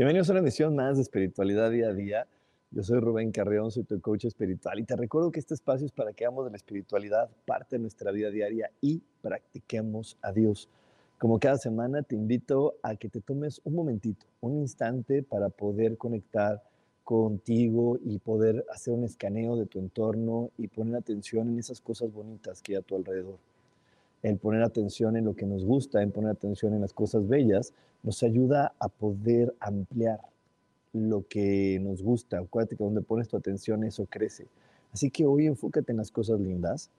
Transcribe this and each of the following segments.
Bienvenidos a una emisión más de Espiritualidad Día a Día. Yo soy Rubén Carreón, soy tu coach espiritual y te recuerdo que este espacio es para que hagamos de la espiritualidad parte de nuestra vida diaria y practiquemos a Dios. Como cada semana te invito a que te tomes un momentito, un instante para poder conectar contigo y poder hacer un escaneo de tu entorno y poner atención en esas cosas bonitas que hay a tu alrededor en poner atención en lo que nos gusta, en poner atención en las cosas bellas, nos ayuda a poder ampliar lo que nos gusta. Acuérdate que donde pones tu atención eso crece. Así que hoy enfócate en las cosas lindas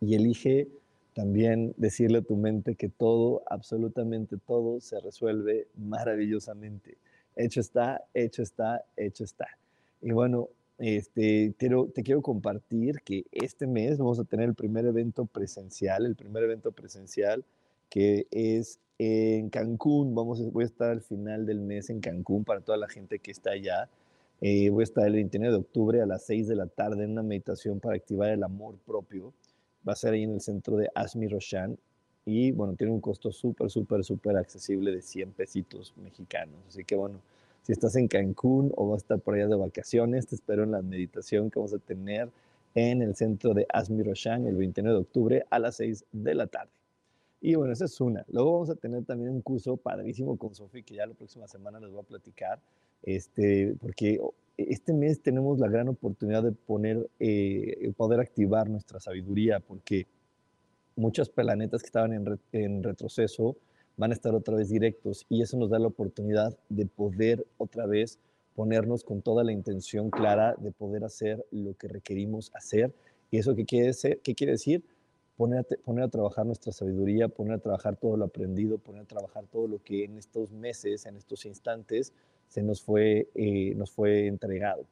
y elige también decirle a tu mente que todo, absolutamente todo, se resuelve maravillosamente. Hecho está, hecho está, hecho está. Y bueno, este, te quiero compartir que este mes vamos a tener el primer evento presencial, el primer evento presencial que es en Cancún. Vamos, voy a estar al final del mes en Cancún para toda la gente que está allá. Eh, voy a estar el 29 de octubre a las 6 de la tarde en una meditación para activar el amor propio. Va a ser ahí en el centro de Asmi Roshan. Y bueno, tiene un costo súper, súper, súper accesible de 100 pesitos mexicanos. Así que bueno, si estás en Cancún o vas a estar por allá de vacaciones, te espero en la meditación que vamos a tener en el centro de Asmi Roshan el 29 de octubre a las 6 de la tarde. Y bueno, esa es una. Luego vamos a tener también un curso padrísimo con Sofi, que ya la próxima semana les voy a platicar, este, porque este mes tenemos la gran oportunidad de poner, eh, poder activar nuestra sabiduría, porque muchos planetas que estaban en retroceso, van a estar otra vez directos y eso nos da la oportunidad de poder otra vez ponernos con toda la intención clara de poder hacer lo que requerimos hacer. ¿Y eso qué quiere, qué quiere decir? Poner a, poner a trabajar nuestra sabiduría, poner a trabajar todo lo aprendido, poner a trabajar todo lo que en estos meses, en estos instantes, se nos fue, eh, nos fue entregado.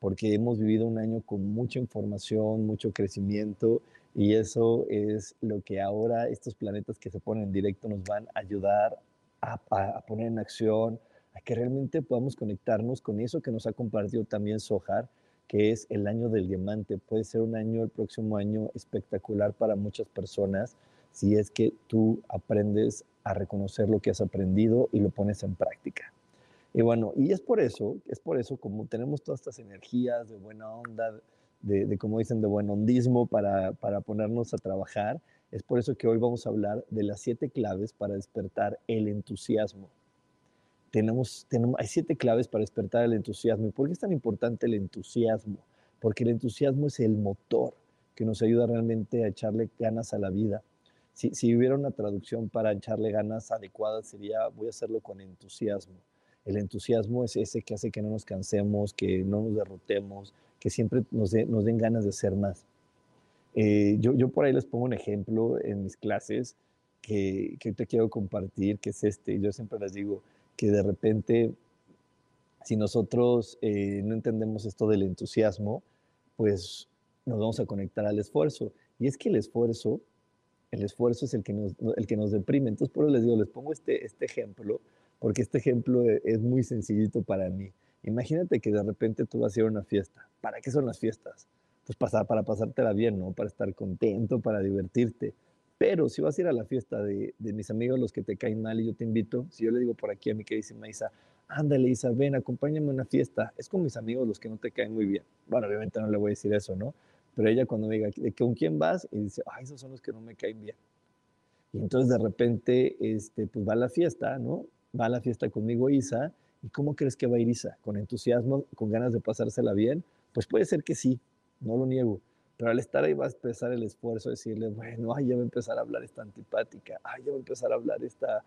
Porque hemos vivido un año con mucha información, mucho crecimiento y eso es lo que ahora estos planetas que se ponen en directo nos van a ayudar a, poner en acción, a que realmente podamos conectarnos con eso que nos ha compartido también Sohar, que es el año del diamante. Puede ser un año, el próximo año, espectacular para muchas personas si es que tú aprendes a reconocer lo que has aprendido y lo pones en práctica. Y bueno, y es por eso, es por eso como tenemos todas estas energías de buena onda, de, como dicen, de buen hondismo para, para ponernos a trabajar. Es por eso que hoy vamos a hablar de las siete claves para despertar el entusiasmo. Tenemos, tenemos, hay siete claves para despertar el entusiasmo. ¿Y por qué es tan importante el entusiasmo? Porque el entusiasmo es el motor que nos ayuda realmente a echarle ganas a la vida. Si, si hubiera una traducción para echarle ganas adecuada sería voy a hacerlo con entusiasmo. El entusiasmo es ese que hace que no nos cansemos, que no nos derrotemos, que siempre nos, den ganas de hacer más. Eh, yo, yo, por ahí les pongo un ejemplo en mis clases que, que te quiero compartir, que es este. Yo siempre les digo que de repente, si nosotros eh, no entendemos esto del entusiasmo, pues nos vamos a conectar al esfuerzo. Y es que el esfuerzo, el esfuerzo es el que nos, el que nos deprime. Entonces, por eso les digo, les pongo este, este ejemplo, porque este ejemplo e, es muy sencillito para mí. Imagínate que de repente tú vas a ir a una fiesta. ¿Para qué son las fiestas? Pues pasar, para pasártela bien, ¿no? Para estar contento, para divertirte. Pero si vas a ir a la fiesta de, de, mis amigos, los que te caen mal, y yo te invito, si yo le digo por aquí a mi queridísima Isa, ándale Isa, ven, acompáñame a una fiesta, es con mis amigos los que no te caen muy bien. Bueno, obviamente no le voy a decir eso, ¿no? Pero ella cuando me diga, ¿con quién vas? Y dice, ay, esos son los que no me caen bien. Y entonces de repente, este, pues va a la fiesta, ¿no? Va a la fiesta conmigo Isa, ¿Y cómo crees que va a ir Isa? ¿Con entusiasmo, con ganas de pasársela bien? Pues puede ser que sí, no lo niego, pero al estar ahí va a empezar el esfuerzo de decirle, bueno, ay, ya va a empezar a hablar esta antipática, ay, ya va a empezar a hablar esta,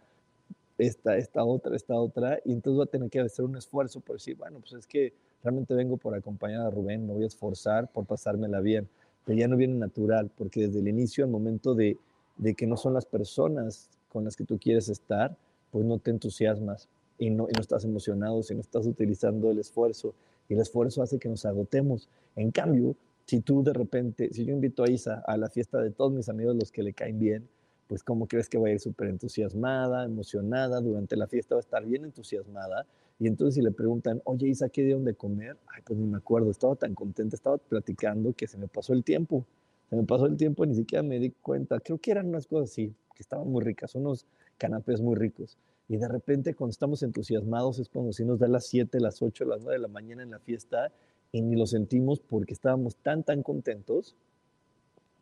esta, esta otra, esta otra, y entonces va a tener que hacer un esfuerzo por decir, bueno, pues es que realmente vengo por acompañar a Rubén, me voy a esforzar por pasármela bien, pero ya no viene natural, porque desde el inicio, al momento de, de que no son las personas con las que tú quieres estar, pues no te entusiasmas y no, y no estás emocionado, si no estás utilizando el esfuerzo, y el esfuerzo hace que nos agotemos. En cambio, si tú de repente, si yo invito a Isa a la fiesta de todos mis amigos, los que le caen bien, pues cómo crees que va a ir súper entusiasmada, emocionada, durante la fiesta va a estar bien entusiasmada, y entonces si le preguntan, oye Isa, ¿qué dieron de comer? Ay, pues ni me acuerdo, estaba tan contenta, estaba platicando que se me pasó el tiempo. Se me pasó el tiempo ni siquiera me di cuenta. Creo que eran unas cosas así, que estaban muy ricas, unos canapés muy ricos. Y de repente cuando estamos entusiasmados es cuando si nos da las 7, las 8, las 9 de la mañana en la fiesta y ni lo sentimos porque estábamos tan, tan contentos,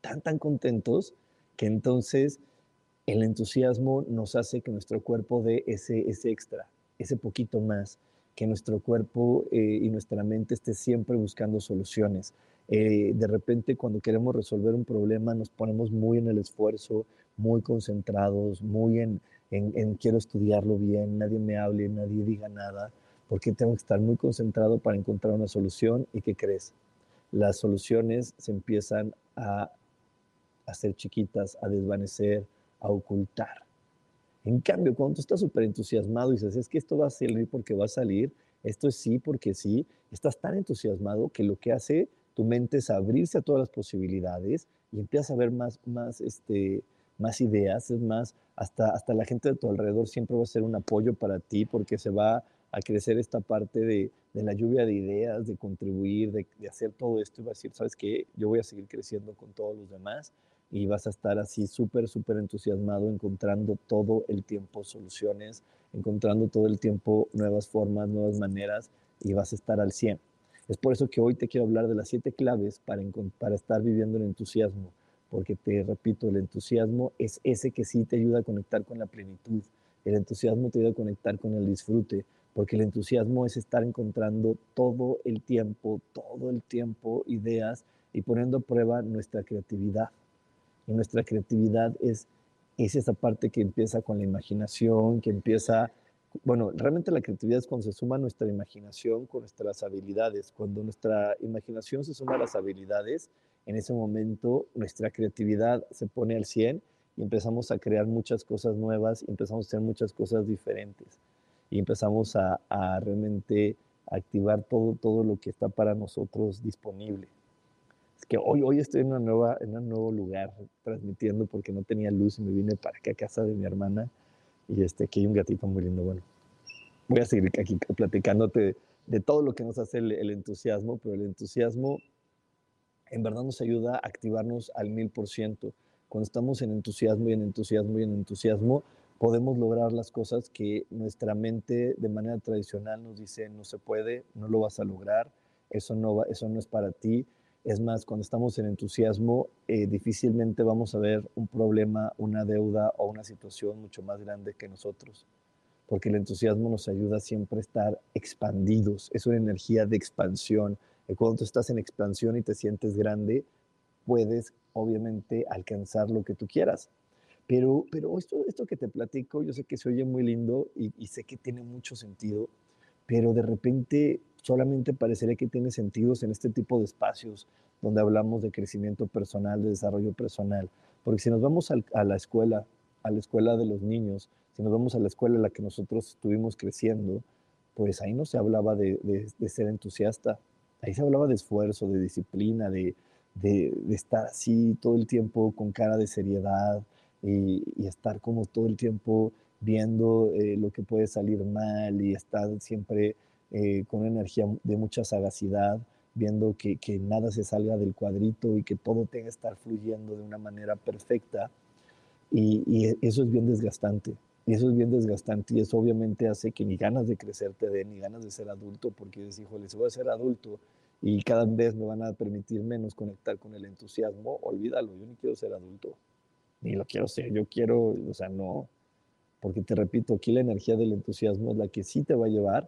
tan, tan contentos, que entonces el entusiasmo nos hace que nuestro cuerpo dé ese, ese extra ese poquito más, que nuestro cuerpo eh, y nuestra mente esté siempre buscando soluciones. Eh, de repente cuando queremos resolver un problema nos ponemos muy en el esfuerzo, muy concentrados, muy en, en, quiero estudiarlo bien, nadie me hable, nadie diga nada, porque tengo que estar muy concentrado para encontrar una solución y ¿qué crees? Las soluciones se empiezan a hacer chiquitas, a desvanecer, a ocultar. En cambio, cuando tú estás súper entusiasmado y dices, es que esto va a salir porque va a salir, esto es sí porque sí, estás tan entusiasmado que lo que hace tu mente es abrirse a todas las posibilidades y empiezas a ver más, más, este, más ideas, es más, hasta, hasta la gente de tu alrededor siempre va a ser un apoyo para ti porque se va a crecer esta parte de, de la lluvia de ideas, de contribuir, de, hacer todo esto y va a decir, ¿sabes qué? Yo voy a seguir creciendo con todos los demás y vas a estar así súper, súper entusiasmado encontrando todo el tiempo soluciones, encontrando todo el tiempo nuevas formas, nuevas maneras y vas a estar al 100. Es por eso que hoy te quiero hablar de las siete claves para, para estar viviendo el entusiasmo, porque te repito, el entusiasmo es ese que sí te ayuda a conectar con la plenitud. El entusiasmo te ayuda a conectar con el disfrute, porque el entusiasmo es estar encontrando todo el tiempo, todo el tiempo ideas y poniendo a prueba nuestra creatividad. Y nuestra creatividad es, es esa parte que empieza con la imaginación, que empieza, bueno, realmente la creatividad es cuando se suma nuestra imaginación con nuestras habilidades. Cuando nuestra imaginación se suma a las habilidades, en ese momento nuestra creatividad se pone al 100 y empezamos a crear muchas cosas nuevas y empezamos a hacer muchas cosas diferentes. Y empezamos a, a realmente activar todo, todo lo que está para nosotros disponible. Que hoy, hoy estoy en, una nueva, en un nuevo lugar transmitiendo porque no tenía luz y me vine para acá a casa de mi hermana. Y este, aquí hay un gatito muy lindo. Bueno, voy a seguir aquí platicándote de, todo lo que nos hace el, entusiasmo, pero el entusiasmo en verdad nos ayuda a activarnos al mil por ciento. Cuando estamos en entusiasmo y en entusiasmo y en entusiasmo, podemos lograr las cosas que nuestra mente de manera tradicional nos dice no se puede, no lo vas a lograr, eso no, es para ti, es más, cuando estamos en entusiasmo, eh, difícilmente vamos a ver un problema, una deuda o una situación mucho más grande que nosotros, porque el entusiasmo nos ayuda siempre a estar expandidos, es una energía de expansión. Cuando tú estás en expansión y te sientes grande, puedes obviamente alcanzar lo que tú quieras. Pero, pero esto, esto que te platico, yo sé que se oye muy lindo y, y sé que tiene mucho sentido, pero de repente solamente parecería que tiene sentidos en este tipo de espacios donde hablamos de crecimiento personal, de desarrollo personal. Porque si nos vamos a la escuela, a la escuela de los niños, si nos vamos a la escuela en la que nosotros estuvimos creciendo, pues ahí no se hablaba de, ser entusiasta, ahí se hablaba de esfuerzo, de disciplina, de, estar así todo el tiempo con cara de seriedad y, estar como todo el tiempo viendo eh, lo que puede salir mal y estar siempre eh, con una energía de mucha sagacidad, viendo que, que, nada se salga del cuadrito y que todo tenga que estar fluyendo de una manera perfecta. Y, y, eso es bien desgastante. Y eso es bien desgastante y eso obviamente hace que ni ganas de crecer te den, ni ganas de ser adulto, porque dices, híjole, si voy a ser adulto y cada vez me van a permitir menos conectar con el entusiasmo, olvídalo, yo ni quiero ser adulto, ni lo quiero ser, yo quiero, o sea, no, porque te repito, aquí la energía del entusiasmo es la que sí te va a llevar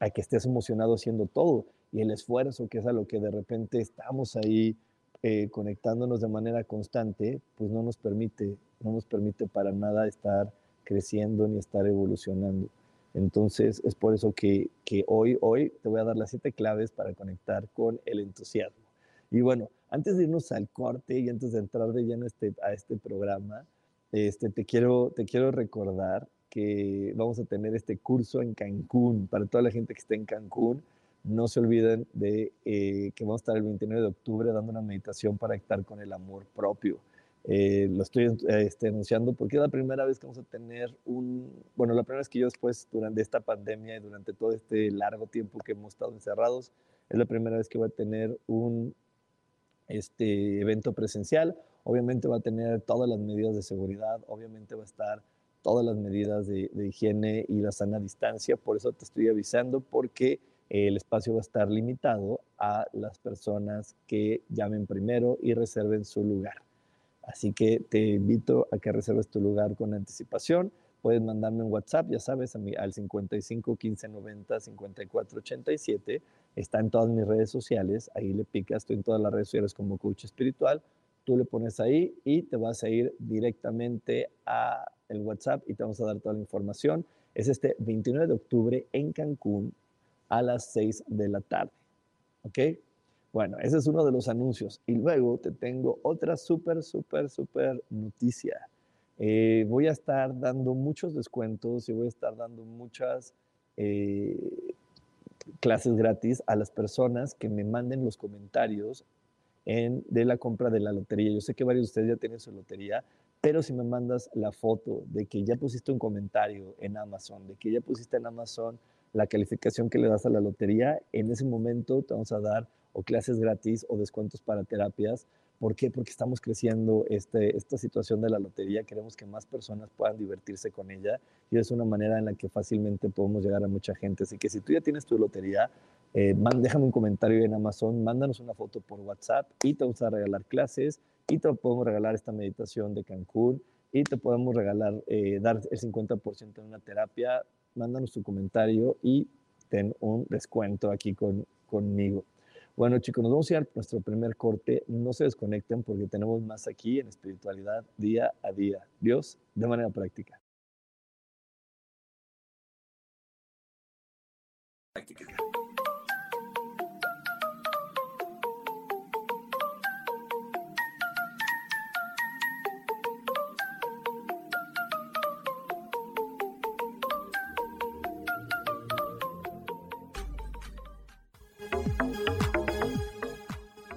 a que estés emocionado haciendo todo y el esfuerzo, que es a lo que de repente estamos ahí eh, conectándonos de manera constante, pues no nos permite, no nos permite para nada estar creciendo ni estar evolucionando. Entonces es por eso que, que hoy, hoy te voy a dar las siete claves para conectar con el entusiasmo. Y bueno, antes de irnos al corte y antes de entrar de lleno este, a este programa, este, te, quiero, te quiero recordar que vamos a tener este curso en Cancún. Para toda la gente que esté en Cancún, no se olviden de eh, que vamos a estar el 29 de octubre dando una meditación para estar con el amor propio. Eh, lo estoy este, anunciando porque es la primera vez que vamos a tener un, bueno, la primera vez que yo después, durante esta pandemia y durante todo este largo tiempo que hemos estado encerrados, es la primera vez que voy a tener un este evento presencial. Obviamente va a tener todas las medidas de seguridad, obviamente va a estar todas las medidas de, higiene y la sana distancia. Por eso te estoy avisando porque el espacio va a estar limitado a las personas que llamen primero y reserven su lugar. Así que te invito a que reserves tu lugar con anticipación. Puedes mandarme un WhatsApp, ya sabes, a mi, al 55 15 90 54 87 Está en todas mis redes sociales, ahí le picas, estoy en todas las redes sociales como coach espiritual, tú le pones ahí y te vas a ir directamente a el WhatsApp y te vamos a dar toda la información. Es este 29 de octubre en Cancún a las 6 de la tarde. ¿Ok? Bueno, ese es uno de los anuncios. Y luego te tengo otra súper, súper, súper noticia. Eh, voy a estar dando muchos descuentos y voy a estar dando muchas eh, clases gratis a las personas que me manden los comentarios en, de la compra de la lotería. Yo sé que varios de ustedes ya tienen su lotería, pero si me mandas la foto de que ya pusiste un comentario en Amazon, de que ya pusiste en Amazon la calificación que le das a la lotería, en ese momento te vamos a dar o clases gratis o descuentos para terapias ¿Por qué? Porque estamos creciendo este, esta situación de la lotería, queremos que más personas puedan divertirse con ella y es una manera en la que fácilmente podemos llegar a mucha gente. Así que si tú ya tienes tu lotería, eh, déjame un comentario en Amazon, mándanos una foto por WhatsApp y te vamos a regalar clases y te podemos regalar esta meditación de Cancún y te podemos regalar, eh, dar el 50% en una terapia. Mándanos tu comentario y ten un descuento aquí con, conmigo. Bueno, chicos, nos vamos a ir a nuestro primer corte. No se desconecten porque tenemos más aquí en espiritualidad día a día. Dios de manera práctica.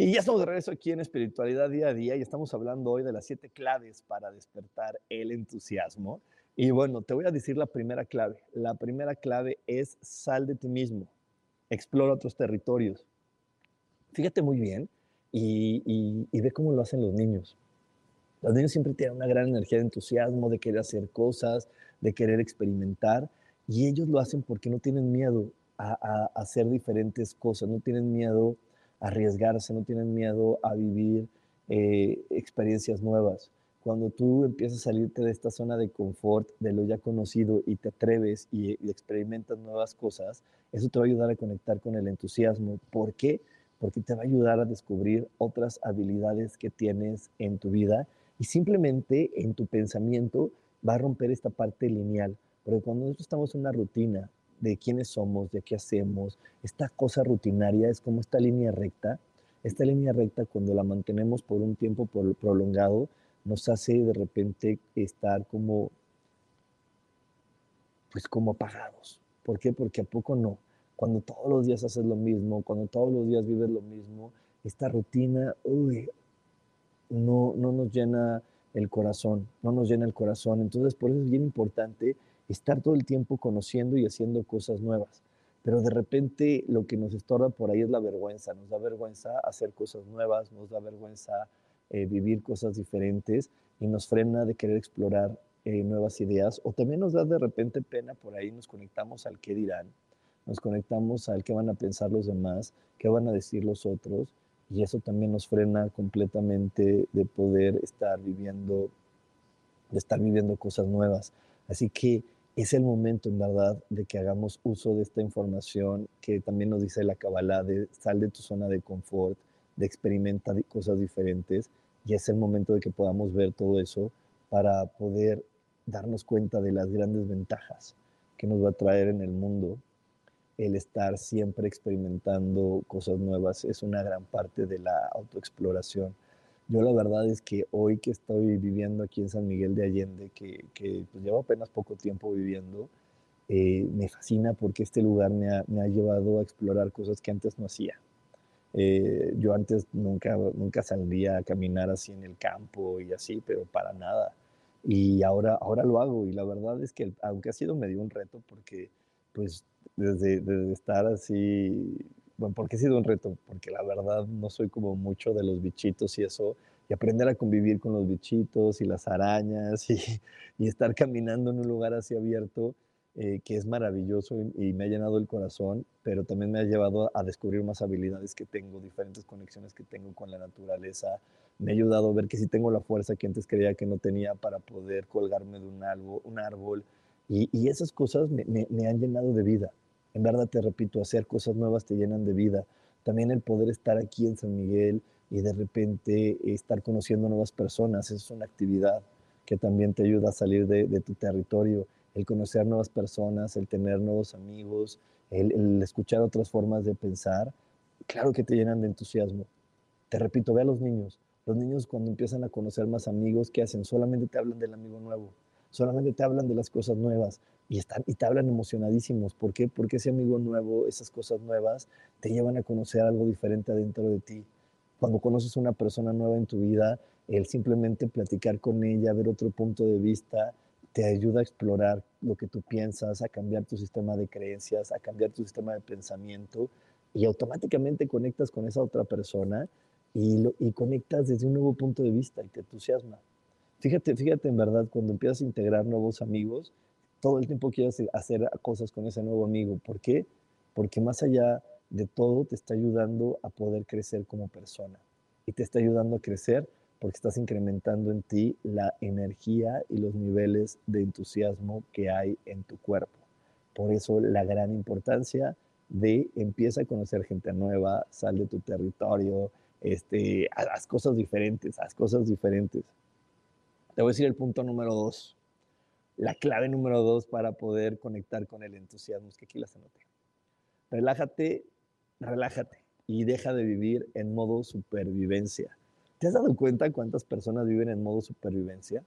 Y ya estamos de regreso aquí en Espiritualidad Día a Día y estamos hablando hoy de las siete claves para despertar el entusiasmo. Y bueno, te voy a decir la primera clave. La primera clave es sal de ti mismo, explora otros territorios. Fíjate muy bien y, ve cómo lo hacen los niños. Los niños siempre tienen una gran energía de entusiasmo, de querer hacer cosas, de querer experimentar, y ellos lo hacen porque no tienen miedo a, hacer diferentes cosas, no tienen miedo arriesgarse, no tienen miedo a vivir eh, experiencias nuevas. Cuando tú empiezas a salirte de esta zona de confort, de lo ya conocido, y te atreves y, y experimentas nuevas cosas, eso te va a ayudar a conectar con el entusiasmo. ¿Por qué? Porque te va a ayudar a descubrir otras habilidades que tienes en tu vida y simplemente en tu pensamiento va a romper esta parte lineal. Porque cuando nosotros estamos en una rutina de quiénes somos, de qué hacemos, esta cosa rutinaria es como esta línea recta. Esta línea recta cuando la mantenemos por un tiempo prolongado nos hace de repente estar como pues como apagados. ¿Por qué? Porque a poco no. Cuando todos los días haces lo mismo, cuando todos los días vives lo mismo, esta rutina, uy, no, no nos llena el corazón, no nos llena el corazón. Entonces, por eso es bien importante estar todo el tiempo conociendo y haciendo cosas nuevas. Pero de repente lo que nos estorba por ahí es la vergüenza. Nos da vergüenza hacer cosas nuevas, nos da vergüenza eh, vivir cosas diferentes y nos frena de querer explorar eh, nuevas ideas. O también nos da de repente pena por ahí, nos conectamos al qué dirán, nos conectamos al qué van a pensar los demás, qué van a decir los otros y eso también nos frena completamente de poder estar viviendo, de estar viviendo cosas nuevas. Así que es el momento, en verdad, de que hagamos uso de esta información que también nos dice la Kabbalah, de sal de tu zona de confort, de experimentar cosas diferentes, y es el momento de que podamos ver todo eso para poder darnos cuenta de las grandes ventajas que nos va a traer en el mundo el estar siempre experimentando cosas nuevas es una gran parte de la autoexploración. Yo la verdad es que hoy que estoy viviendo aquí en San Miguel de Allende, que, que pues llevo apenas poco tiempo viviendo, eh, me fascina porque este lugar me ha, me ha, llevado a explorar cosas que antes no hacía. Eh, yo antes nunca, nunca salía a caminar así en el campo y así, pero para nada. Y ahora, ahora lo hago y la verdad es que aunque ha sido medio un reto porque pues desde, estar así, bueno, porque ha sido un reto, porque la verdad no soy como mucho de los bichitos y eso, y aprender a convivir con los bichitos y las arañas y, y estar caminando en un lugar así abierto, eh, que es maravilloso y, me ha llenado el corazón, pero también me ha llevado a descubrir más habilidades que tengo, diferentes conexiones que tengo con la naturaleza. Me ha ayudado a ver que sí tengo la fuerza que antes creía que no tenía para poder colgarme de un árbol, un árbol y, esas cosas me, han llenado de vida. En verdad te repito, hacer cosas nuevas te llenan de vida. También el poder estar aquí en San Miguel y de repente estar conociendo nuevas personas, es una actividad que también te ayuda a salir de, tu territorio, el conocer nuevas personas, el tener nuevos amigos, el, el, escuchar otras formas de pensar, claro que te llenan de entusiasmo. Te repito, ve a los niños. Los niños cuando empiezan a conocer más amigos, ¿qué hacen? Solamente te hablan del amigo nuevo solamente te hablan de las cosas nuevas y, están, y te hablan emocionadísimos. ¿Por qué? Porque ese amigo nuevo, esas cosas nuevas, te llevan a conocer algo diferente adentro de ti. Cuando conoces una persona nueva en tu vida, el simplemente platicar con ella, ver otro punto de vista, te ayuda a explorar lo que tú piensas, a cambiar tu sistema de creencias, a cambiar tu sistema de pensamiento y automáticamente conectas con esa otra persona y, lo, y conectas desde un nuevo punto de vista y te entusiasma. Fíjate, fíjate en verdad, cuando empiezas a integrar nuevos amigos, todo el tiempo quieres hacer cosas con ese nuevo amigo. ¿Por qué? Porque más allá de todo te está ayudando a poder crecer como persona. Y te está ayudando a crecer porque estás incrementando en ti la energía y los niveles de entusiasmo que hay en tu cuerpo. Por eso la gran importancia de empieza a conocer gente nueva, sal de tu territorio, este, haz cosas diferentes, haz cosas diferentes. Te voy a decir el punto número dos. La clave número dos para poder conectar con el entusiasmo. Es que aquí las anoté. Relájate, relájate y deja de vivir en modo supervivencia. ¿Te has dado cuenta cuántas personas viven en modo supervivencia?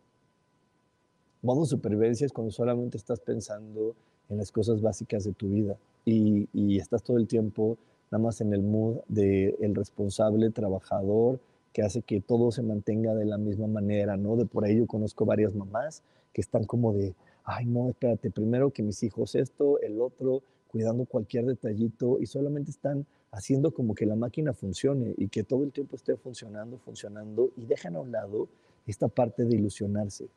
Modo supervivencia es cuando solamente estás pensando en las cosas básicas de tu vida y, estás todo el tiempo nada más en el mood del el responsable, trabajador, que hace que todo se mantenga de la misma manera, ¿no? De por ahí yo conozco varias mamás que están como de, ay, no, espérate, primero que mis hijos esto, el otro, cuidando cualquier detallito y solamente están haciendo como que la máquina funcione y que todo el tiempo esté funcionando, funcionando y dejan a un lado esta parte de ilusionarse,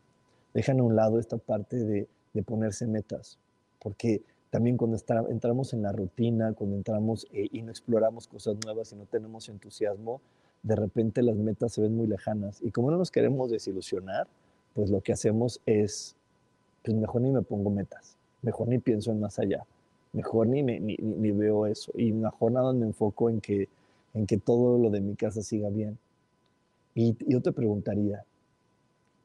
dejan a un lado esta parte de, de ponerse metas, porque También cuando entramos en la rutina, cuando entramos eh, y no exploramos cosas nuevas y no tenemos entusiasmo, de repente las metas se ven muy lejanas. Y como no nos queremos desilusionar, pues lo que hacemos es, pues mejor ni me pongo metas, mejor ni pienso en más allá, mejor ni, ni, ni, veo eso. Y mejor nada me enfoco en que, en que todo lo de mi casa siga bien. Y, yo te preguntaría,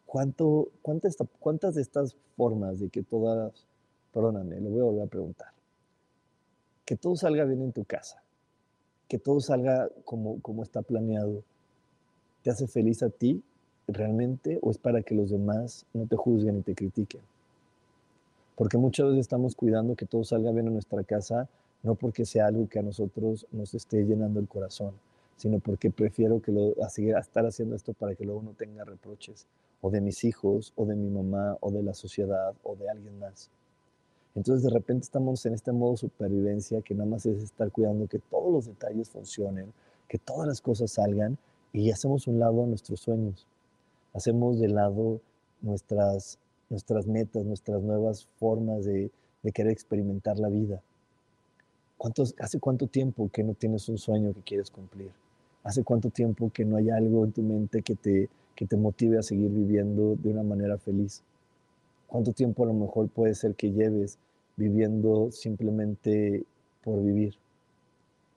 ¿cuánto, cuántas, ¿cuántas de estas formas de que todas perdóname, lo voy a volver a preguntar. Que todo salga bien en tu casa, que todo salga como, como está planeado, ¿te hace feliz a ti realmente o es para que los demás no te juzguen y te critiquen? Porque muchas veces estamos cuidando que todo salga bien en nuestra casa, no porque sea algo que a nosotros nos esté llenando el corazón, sino porque prefiero que lo, a estar haciendo esto para que luego no tenga reproches, o de mis hijos, o de mi mamá, o de la sociedad, o de alguien más. Entonces de repente estamos en este modo supervivencia que nada más es estar cuidando que todos los detalles funcionen, que todas las cosas salgan y hacemos un lado nuestros sueños. Hacemos de lado nuestras, nuestras metas, nuestras nuevas formas de, de querer experimentar la vida. ¿Cuántos, ¿Hace cuánto tiempo que no tienes un sueño que quieres cumplir? ¿Hace cuánto tiempo que no hay algo en tu mente que te, que te motive a seguir viviendo de una manera feliz? ¿Cuánto tiempo a lo mejor puede ser que lleves viviendo simplemente por vivir?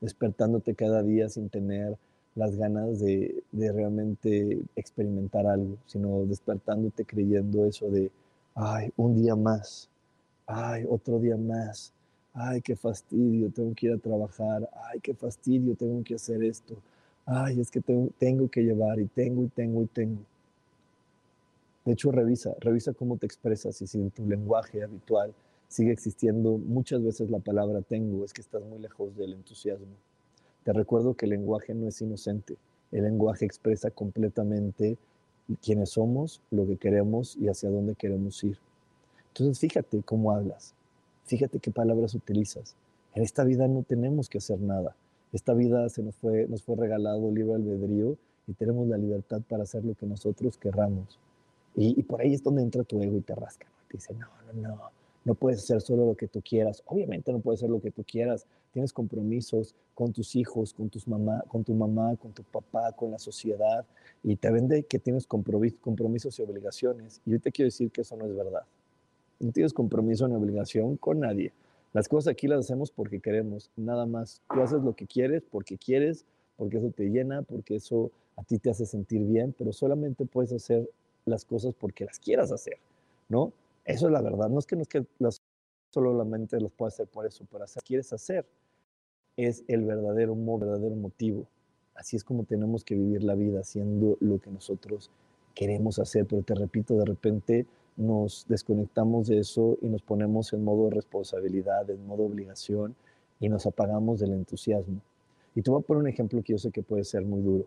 Despertándote cada día sin tener las ganas de, realmente experimentar algo, sino despertándote creyendo eso de, ay, un día más, ay, otro día más, ay, qué fastidio, tengo que ir a trabajar, ay, qué fastidio, tengo que hacer esto, ay, es que tengo, tengo que llevar y tengo y tengo y tengo. De hecho, revisa, revisa cómo te expresas y si en tu lenguaje habitual sigue existiendo muchas veces la palabra tengo, es que estás muy lejos del entusiasmo. Te recuerdo que el lenguaje no es inocente, el lenguaje expresa completamente quiénes somos, lo que queremos y hacia dónde queremos ir. Entonces, fíjate cómo hablas, fíjate qué palabras utilizas. En esta vida no tenemos que hacer nada. Esta vida se nos fue, nos fue regalado libre albedrío y tenemos la libertad para hacer lo que nosotros querramos. Y, por ahí es donde entra tu ego y te rasca. Te dice, no, no, no, no puedes hacer solo lo que tú quieras. Obviamente no puedes hacer lo que tú quieras. Tienes compromisos con tus hijos, con, tus mamá, con tu mamá, con tu papá, con la sociedad. Y te vende que tienes compromisos y obligaciones. Y yo te quiero decir que eso no es verdad. No tienes compromiso ni obligación con nadie. Las cosas aquí las hacemos porque queremos, nada más. Tú haces lo que quieres porque quieres, porque eso te llena, porque eso a ti te hace sentir bien, pero solamente puedes hacer las cosas porque las quieras hacer, ¿no? Eso es la verdad. No es que, no es que las, solamente los puedas hacer por eso, pero hacer, quieres hacer es el verdadero, verdadero motivo. Así es como tenemos que vivir la vida, haciendo lo que nosotros queremos hacer. Pero te repito, de repente nos desconectamos de eso y nos ponemos en modo responsabilidad, en modo obligación y nos apagamos del entusiasmo. Y te voy a poner un ejemplo que yo sé que puede ser muy duro,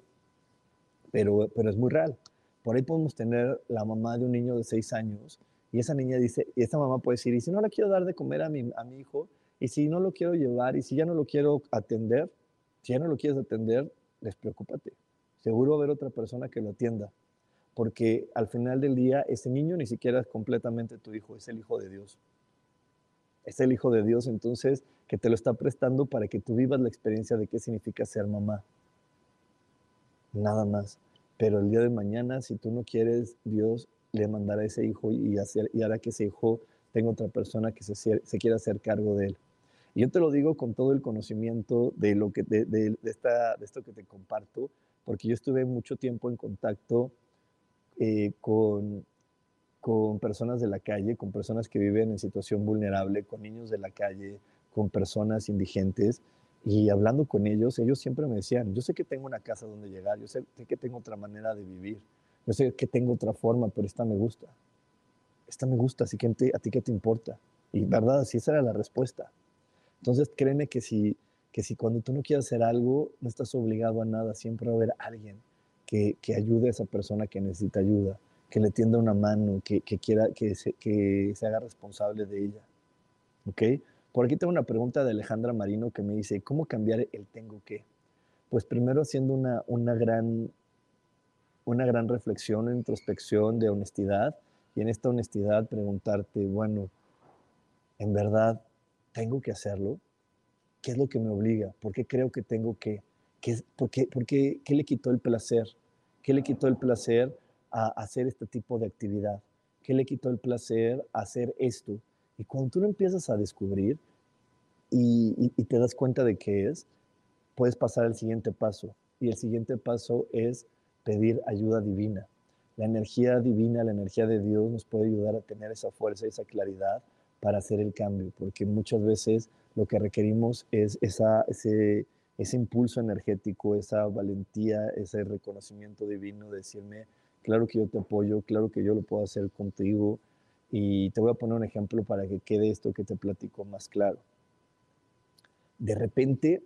pero, pero es muy real. Por ahí podemos tener la mamá de un niño de seis años y esa niña dice, y esta mamá puede decir, y si no le quiero dar de comer a mi, a mi hijo, y si no lo quiero llevar, y si ya no lo quiero atender, si ya no lo quieres atender, despreocúpate. Seguro va a haber otra persona que lo atienda. Porque al final del día, ese niño ni siquiera es completamente tu hijo, es el hijo de Dios. Es el hijo de Dios, entonces, que te lo está prestando para que tú vivas la experiencia de qué significa ser mamá. Nada más. Pero el día de mañana, si tú no quieres, Dios le mandará a ese hijo y, hacer, y hará que ese hijo tenga otra persona que se, quiera hacer cargo de él. Y yo te lo digo con todo el conocimiento de, lo que, de, de, esta, de esto que te comparto, porque yo estuve mucho tiempo en contacto eh, con, con personas de la calle, con personas que viven en situación vulnerable, con niños de la calle, con personas indigentes. Y hablando con ellos, ellos siempre me decían, yo sé que tengo una casa donde llegar, yo sé, que tengo otra manera de vivir, yo sé que tengo otra forma, pero esta me gusta. Esta me gusta, así que a ti qué te importa. Y verdad, así esa era la respuesta. Entonces créeme que si, que si cuando tú no quieres hacer algo, no estás obligado a nada, siempre va a haber alguien que, que ayude a esa persona que necesita ayuda, que le tienda una mano, que, que quiera que se, que se haga responsable de ella. ¿Ok? Por aquí tengo una pregunta de Alejandra Marino que me dice, ¿cómo cambiar el tengo que? Pues primero haciendo una, una, gran, una gran reflexión, introspección de honestidad y en esta honestidad preguntarte, bueno, en verdad, tengo que hacerlo. ¿Qué es lo que me obliga? ¿Por qué creo que tengo que? ¿Qué, por, qué, por qué, qué, le quitó el placer? ¿Qué le quitó el placer a hacer este tipo de actividad? ¿Qué le quitó el placer a hacer esto? Y cuando tú lo empiezas a descubrir y, te das cuenta de qué es, puedes pasar al siguiente paso. Y el siguiente paso es pedir ayuda divina. La energía divina, la energía de Dios nos puede ayudar a tener esa fuerza, esa claridad para hacer el cambio, porque muchas veces lo que requerimos es ese, ese impulso energético, esa valentía, ese reconocimiento divino, de decirme, claro que yo te apoyo, claro que yo lo puedo hacer contigo. Y te voy a poner un ejemplo para que quede esto que te platico más claro. De repente,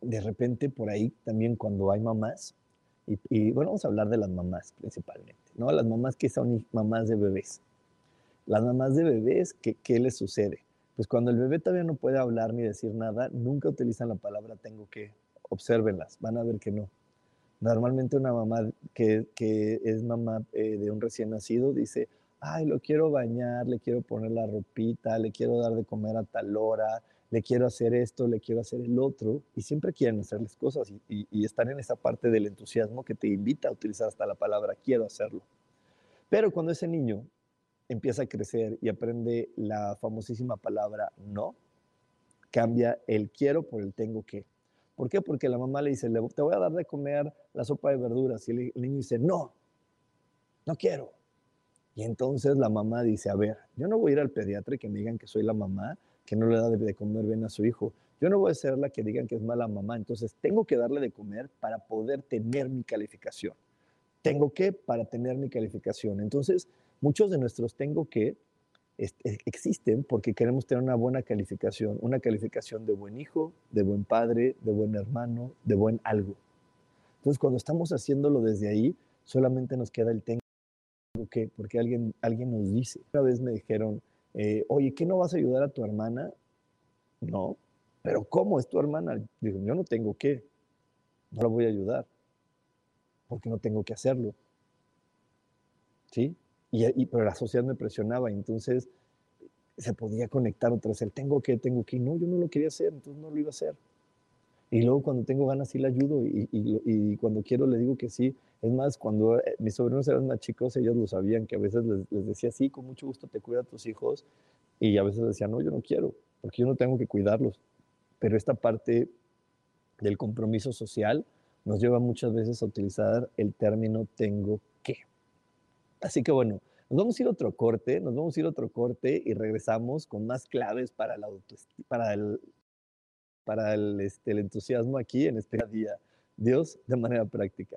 de repente por ahí también cuando hay mamás, y, bueno, vamos a hablar de las mamás principalmente, ¿no? Las mamás que son mamás de bebés. Las mamás de bebés, ¿qué, ¿qué les sucede? Pues cuando el bebé todavía no puede hablar ni decir nada, nunca utilizan la palabra tengo que. Obsérvenlas, van a ver que no. Normalmente una mamá que, que es mamá eh, de un recién nacido dice, ay, lo quiero bañar, le quiero poner la ropita, le quiero dar de comer a tal hora, le quiero hacer esto, le quiero hacer el otro, y siempre quieren hacerles cosas y, y, y están en esa parte del entusiasmo que te invita a utilizar hasta la palabra quiero hacerlo. Pero cuando ese niño empieza a crecer y aprende la famosísima palabra no, cambia el quiero por el tengo que. ¿Por qué? Porque la mamá le dice, te voy a dar de comer la sopa de verduras. Y el niño dice, no, no quiero. Y entonces la mamá dice, a ver, yo no voy a ir al pediatra y que me digan que soy la mamá que no le da de comer bien a su hijo. Yo no voy a ser la que digan que es mala mamá. Entonces tengo que darle de comer para poder tener mi calificación. Tengo que para tener mi calificación. Entonces, Muchos de nuestros tengo que existen porque queremos tener una buena calificación, una calificación de buen hijo, de buen padre, de buen hermano, de buen algo. Entonces, cuando estamos haciéndolo desde ahí, solamente nos queda el tengo que, porque alguien, alguien nos dice. Una vez me dijeron, eh, oye, ¿qué no vas a ayudar a tu hermana? No, pero ¿cómo es tu hermana? Digo, yo no tengo que, no la voy a ayudar, porque no tengo que hacerlo. ¿Sí? Y, pero la sociedad me presionaba, y entonces se podía conectar otra vez. El tengo que, tengo que, no, yo no lo quería hacer, entonces no lo iba a hacer. Y luego cuando tengo ganas sí le ayudo y, y, y, cuando quiero le digo que sí. Es más, cuando eh, mis sobrinos eran más chicos, ellos lo sabían, que a veces les, les, decía, sí, con mucho gusto te cuida a tus hijos. Y a veces decían, no, yo no quiero, porque yo no tengo que cuidarlos. Pero esta parte del compromiso social nos lleva muchas veces a utilizar el término tengo que. Así que bueno, nos vamos a ir a otro corte, nos vamos a ir a otro corte y regresamos con más claves para, la para el, para el, este, el entusiasmo aquí en este día. Dios de manera práctica.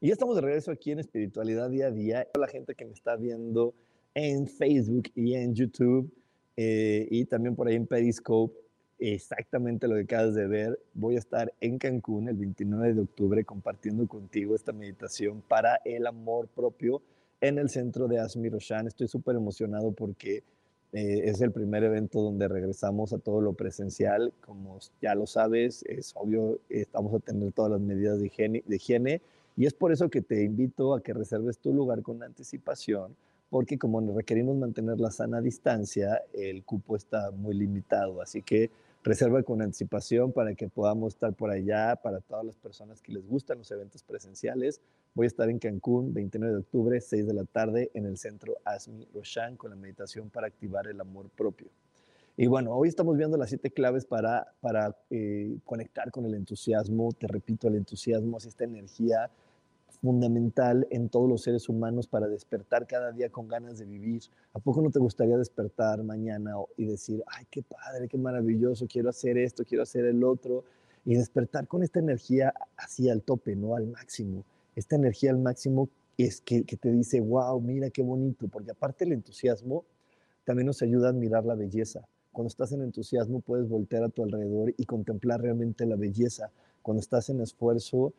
Y ya estamos de regreso aquí en Espiritualidad Día a Día. La gente que me está viendo en Facebook y en YouTube eh, y también por ahí en Periscope, exactamente lo que acabas de ver. Voy a estar en Cancún el 29 de octubre compartiendo contigo esta meditación para el amor propio en el centro de Asmi Roshan. Estoy súper emocionado porque eh, es el primer evento donde regresamos a todo lo presencial. Como ya lo sabes, es obvio, estamos a tener todas las medidas de higiene, de higiene y es por eso que te invito a que reserves tu lugar con anticipación, porque como requerimos mantener la sana distancia, el cupo está muy limitado. Así que reserva con anticipación para que podamos estar por allá, para todas las personas que les gustan los eventos presenciales. Voy a estar en Cancún, 29 de octubre, 6 de la tarde, en el centro Asmi Roshan, con la meditación para activar el amor propio. Y bueno, hoy estamos viendo las siete claves para, para eh, conectar con el entusiasmo. Te repito, el entusiasmo es esta energía fundamental en todos los seres humanos para despertar cada día con ganas de vivir. ¿A poco no te gustaría despertar mañana y decir, ay, qué padre, qué maravilloso, quiero hacer esto, quiero hacer el otro? Y despertar con esta energía así al tope, ¿no? Al máximo. Esta energía al máximo es que, te dice, wow, mira qué bonito, porque aparte el entusiasmo también nos ayuda a admirar la belleza. Cuando estás en entusiasmo puedes voltear a tu alrededor y contemplar realmente la belleza. Cuando estás en esfuerzo,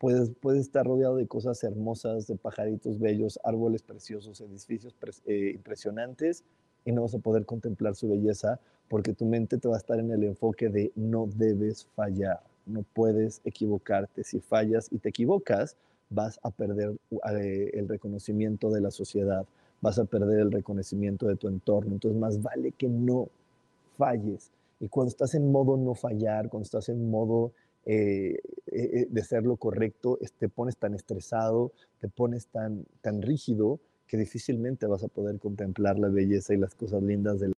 Puedes, estar rodeado de cosas hermosas, de pajaritos bellos, árboles preciosos, edificios eh, impresionantes y no vas a poder contemplar su belleza porque tu mente te va a estar en el enfoque de no debes fallar, no puedes equivocarte. Si fallas y te equivocas, vas a perder eh, el reconocimiento de la sociedad, vas a perder el reconocimiento de tu entorno. Entonces, más vale que no falles. Y cuando estás en modo no fallar, cuando estás en modo eh, eh, de ser lo correcto, te pones tan estresado, te pones tan, tan rígido que difícilmente vas a poder contemplar la belleza y las cosas lindas de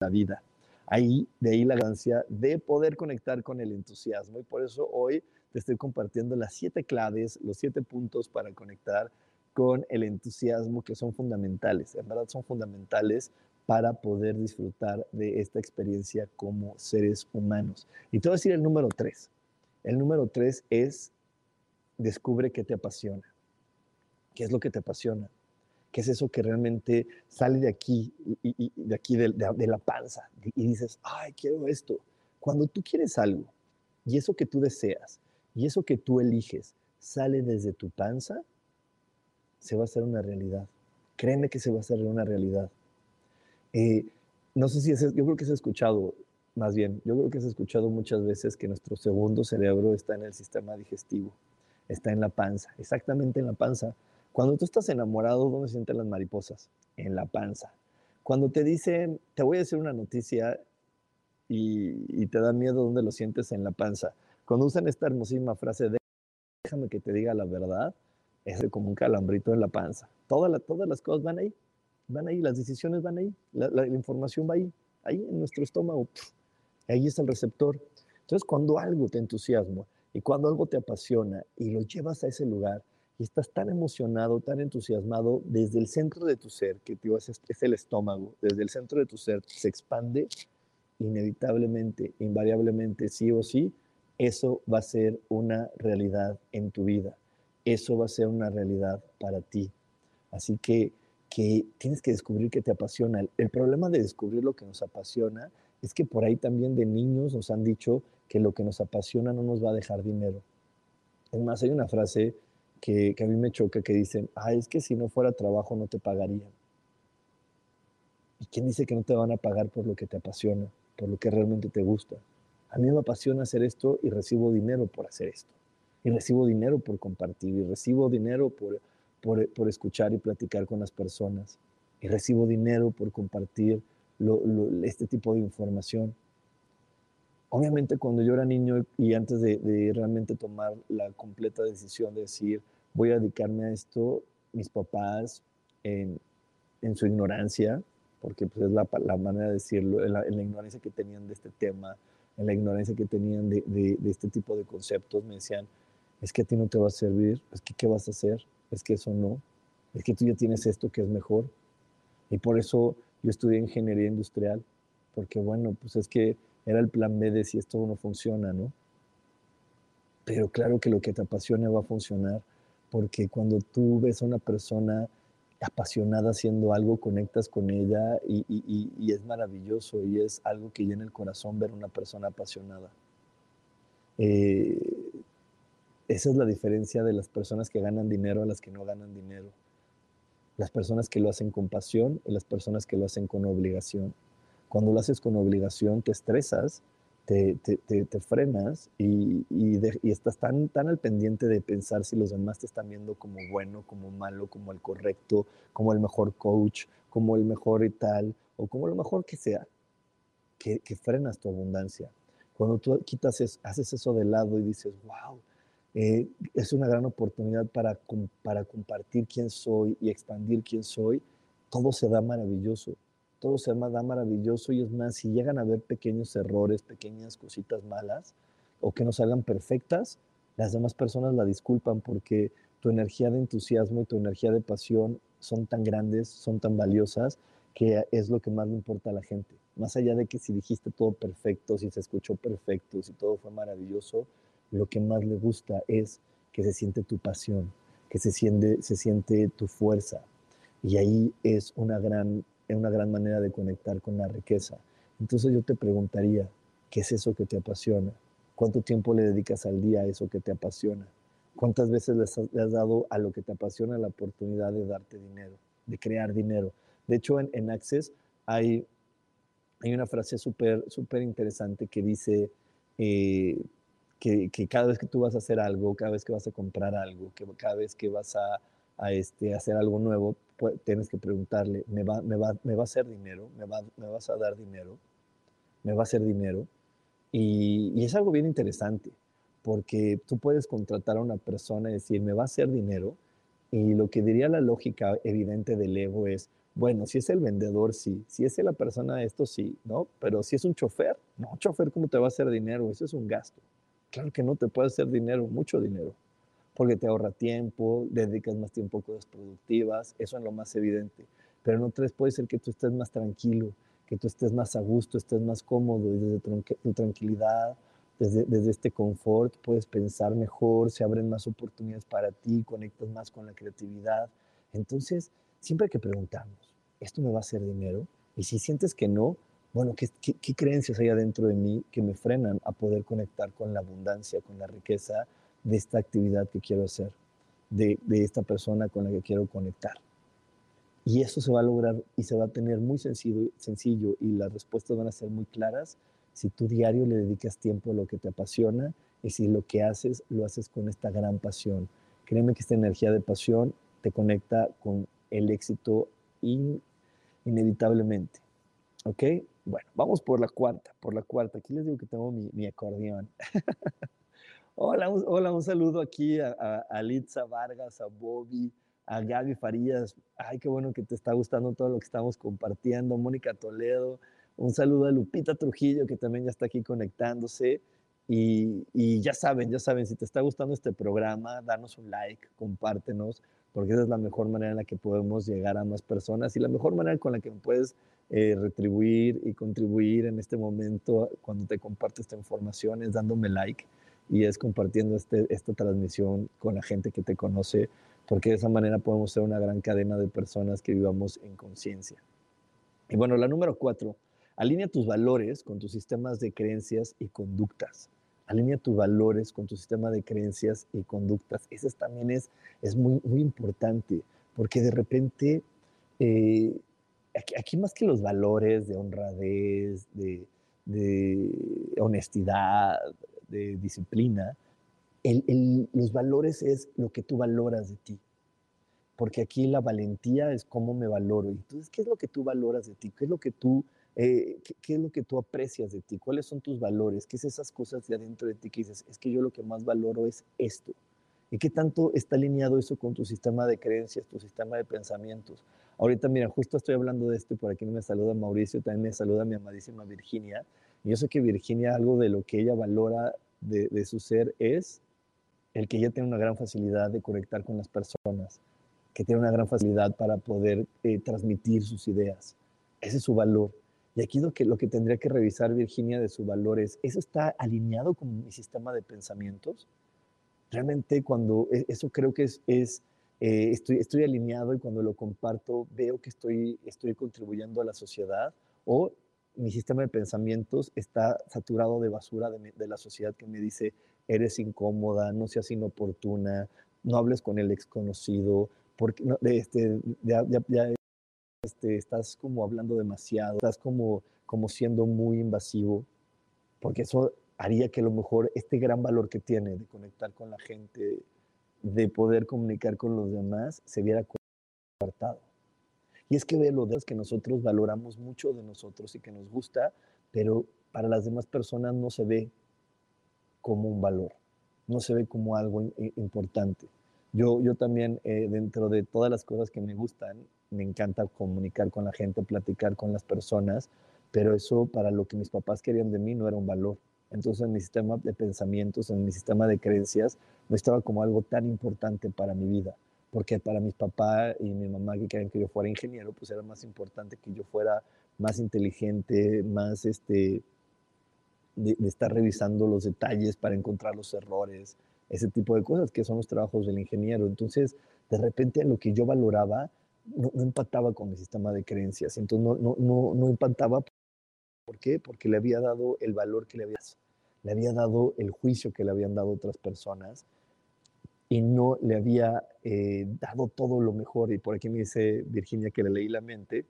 la vida. Ahí, de ahí la ganancia de poder conectar con el entusiasmo y por eso hoy te estoy compartiendo las siete claves, los siete puntos para conectar con el entusiasmo que son fundamentales, en verdad son fundamentales para poder disfrutar de esta experiencia como seres humanos. Y te voy a decir el número tres. El número tres es descubre qué te apasiona. ¿Qué es lo que te apasiona? ¿Qué es eso que realmente sale de aquí, y, de aquí de, la panza y dices, ay, quiero esto? Cuando tú quieres algo y eso que tú deseas y eso que tú eliges sale desde tu panza, se va a hacer una realidad. Créeme que se va a hacer una realidad. Eh, no sé si es, yo creo que se ha escuchado, más bien, yo creo que has escuchado muchas veces que nuestro segundo cerebro está en el sistema digestivo, está en la panza, exactamente en la panza. Cuando tú estás enamorado, ¿dónde sienten las mariposas? En la panza. Cuando te dicen, te voy a decir una noticia y, te da miedo, ¿dónde lo sientes? En la panza. Cuando usan esta hermosísima frase déjame que te diga la verdad, es como un calambrito en la panza. todas las cosas van ahí, van ahí, las decisiones van ahí, la, información va ahí, ahí en nuestro estómago. Ahí está el receptor. Entonces, cuando algo te entusiasma y cuando algo te apasiona y lo llevas a ese lugar y estás tan emocionado, tan entusiasmado, desde el centro de tu ser, que es, es el estómago, desde el centro de tu ser se expande, inevitablemente, invariablemente, sí o sí, eso va a ser una realidad en tu vida. Eso va a ser una realidad para ti. Así que, que tienes que descubrir que te apasiona. el problema de descubrir lo que nos apasiona es que por ahí también de niños nos han dicho que lo que nos apasiona no nos va a dejar dinero. Es más, hay una frase que, a mí me choca que dicen, ah, es que si no fuera trabajo no te pagarían. ¿Y quién dice que no te van a pagar por lo que te apasiona, por lo que realmente te gusta? A mí me apasiona hacer esto y recibo dinero por hacer esto. Y recibo dinero por compartir, y recibo dinero por, por, por escuchar y platicar con las personas. Y recibo dinero por compartir este tipo de información. Obviamente cuando yo era niño y antes de, realmente tomar la completa decisión de decir, voy a dedicarme a esto, mis papás, en, su ignorancia, porque pues, es la, manera de decirlo, en la, ignorancia que tenían de este tema, en la ignorancia que tenían de, de, este tipo de conceptos, me decían, es que a ti no te va a servir, es que qué vas a hacer, es que eso no, es que tú ya tienes esto que es mejor. Y por eso yo estudié ingeniería industrial, porque bueno, pues es que era el plan B de si esto no funciona, ¿no? Pero claro que lo que te apasiona va a funcionar, porque cuando tú ves a una persona apasionada haciendo algo, conectas con ella y, es maravilloso y es algo que llena el corazón ver una persona apasionada. Eh, esa es la diferencia de las personas que ganan dinero a las que no ganan dinero. Las personas que lo hacen con pasión y las personas que lo hacen con obligación. Cuando lo haces con obligación te estresas, te, frenas y, estás tan, tan al pendiente de pensar si los demás te están viendo como bueno, como malo, como el correcto, como el mejor coach, como el mejor y tal, o como lo mejor que sea, que, frenas tu abundancia. Cuando tú quitas, haces eso de lado y dices, wow, eh, es una gran oportunidad para, para compartir quién soy y expandir quién soy, todo se da maravilloso todo se da maravilloso y es más, si llegan a ver pequeños errores, pequeñas cositas malas o que no salgan perfectas, las demás personas la disculpan porque tu energía de entusiasmo y tu energía de pasión son tan grandes, son tan valiosas, que es lo que más le importa a la gente. Más allá de que si dijiste todo perfecto, si se escuchó perfecto, si todo fue maravilloso, lo que más le gusta es que se siente tu pasión, que se siente, se siente tu fuerza. Y ahí es una gran una gran manera de conectar con la riqueza. Entonces yo te preguntaría, ¿qué es eso que te apasiona? ¿Cuánto tiempo le dedicas al día a eso que te apasiona? ¿Cuántas veces le has, dado a lo que te apasiona la oportunidad de darte dinero, de crear dinero? De hecho, en, Access hay, hay una frase súper súper interesante que dice eh, que, cada vez que tú vas a hacer algo, cada vez que vas a comprar algo, que cada vez que vas a, este, hacer algo nuevo, tienes que preguntarle, ¿me va, a hacer dinero? ¿Me, va, ¿Me vas a dar dinero? ¿Me va a hacer dinero? Y, y, es algo bien interesante, porque tú puedes contratar a una persona y decir, ¿me va a hacer dinero? Y lo que diría la lógica evidente del ego es, bueno, si es el vendedor, sí. Si es la persona, esto sí, ¿no? Pero si es un chofer, no, chofer, ¿cómo te va a hacer dinero? Eso es un gasto. Claro que no te puede hacer dinero, mucho dinero porque te ahorra tiempo, dedicas más tiempo a cosas productivas, eso es lo más evidente. Pero en otras puede ser que tú estés más tranquilo, que tú estés más a gusto, estés más cómodo y desde tu tranquilidad, desde, desde este confort puedes pensar mejor, se abren más oportunidades para ti, conectas más con la creatividad. Entonces, siempre que preguntarnos, ¿esto me va a hacer dinero? Y si sientes que no, bueno, ¿qué, qué, qué creencias hay adentro de mí que me frenan a poder conectar con la abundancia, con la riqueza, de esta actividad que quiero hacer, de, esta persona con la que quiero conectar. Y eso se va a lograr y se va a tener muy sencillo, sencillo y las respuestas van a ser muy claras si tu diario le dedicas tiempo a lo que te apasiona y si lo que haces lo haces con esta gran pasión. Créeme que esta energía de pasión te conecta con el éxito inevitablemente. ¿Ok? Bueno, vamos por la cuarta, por la cuarta. Aquí les digo que tengo mi, acordeón. Hola, un, hola, un saludo aquí a, a, Litza Vargas, a Bobby, a Gaby Farías. Ay, qué bueno que te está gustando todo lo que estamos compartiendo. Mónica Toledo. Un saludo a Lupita Trujillo, que también ya está aquí conectándose. Y, y, ya saben, ya saben, si te está gustando este programa, danos un like, compártenos, porque esa es la mejor manera en la que podemos llegar a más personas y la mejor manera con la que puedes eh, retribuir y contribuir en este momento cuando te comparto esta información es dándome like y es compartiendo este, esta transmisión con la gente que te conoce, porque de esa manera podemos ser una gran cadena de personas que vivamos en conciencia. Y bueno, la número cuatro, alinea tus valores con tus sistemas de creencias y conductas. Alinea tus valores con tu sistema de creencias y conductas. Eso también es, es muy, muy importante, porque de repente, eh, aquí, más que los valores de honradez, de, honestidad, de disciplina, los valores es lo que tú valoras de ti. Porque aquí la valentía es cómo me valoro. Entonces, ¿qué es lo que tú valoras de ti? ¿Qué es lo que tú Eh, ¿qué, es lo que tú aprecias de ti? ¿Cuáles son tus valores? ¿Qué es esas cosas de adentro de ti que dices, es que yo lo que más valoro es esto? ¿Y qué tanto está alineado eso con tu sistema de creencias, tu sistema de pensamientos? Ahorita, mira, justo estoy hablando de esto y por aquí me saluda Mauricio, también me saluda mi amadísima Virginia. Y yo sé que Virginia, algo de lo que ella valora de, su ser es el que ella tiene una gran facilidad de conectar con las personas, que tiene una gran facilidad para poder eh, transmitir sus ideas. Ese es su valor. Y aquí lo que, lo que tendría que revisar Virginia de su valor es, ¿eso está alineado con mi sistema de pensamientos? Realmente cuando e, eso creo que es, eh, estoy, alineado y cuando lo comparto veo que estoy, estoy contribuyendo a la sociedad o mi sistema de pensamientos está saturado de basura de, la sociedad que me dice, eres incómoda, no seas inoportuna, no hables con el desconocido, porque este, ya, ya, este, estás como hablando demasiado, estás como, como siendo muy invasivo, porque eso haría que a lo mejor este gran valor que tiene de conectar con la gente, de poder comunicar con los demás, se viera cortado. Y es que ve lo de que nosotros valoramos mucho de nosotros y que nos gusta, pero para las demás personas no se ve como un valor, no se ve como algo importante. Yo, yo también, eh, dentro de todas las cosas que me gustan, me encanta comunicar con la gente, platicar con las personas, pero eso para lo que mis papás querían de mí no era un valor. Entonces en mi sistema de pensamientos, en mi sistema de creencias, no estaba como algo tan importante para mi vida porque para mis papás y mi mamá que querían que yo fuera ingeniero, pues era más importante que yo fuera más inteligente, más este, de, estar revisando los detalles para encontrar los errores, ese tipo de cosas que son los trabajos del ingeniero. Entonces, de repente lo que yo valoraba no, empataba con mi sistema de creencias, entonces no, no, no, no empataba. ¿Por qué? Porque le había dado el valor que le había, le había dado el juicio que le habían dado otras personas y no le había eh, dado todo lo mejor. Y por aquí me dice Virginia que le leí la mente.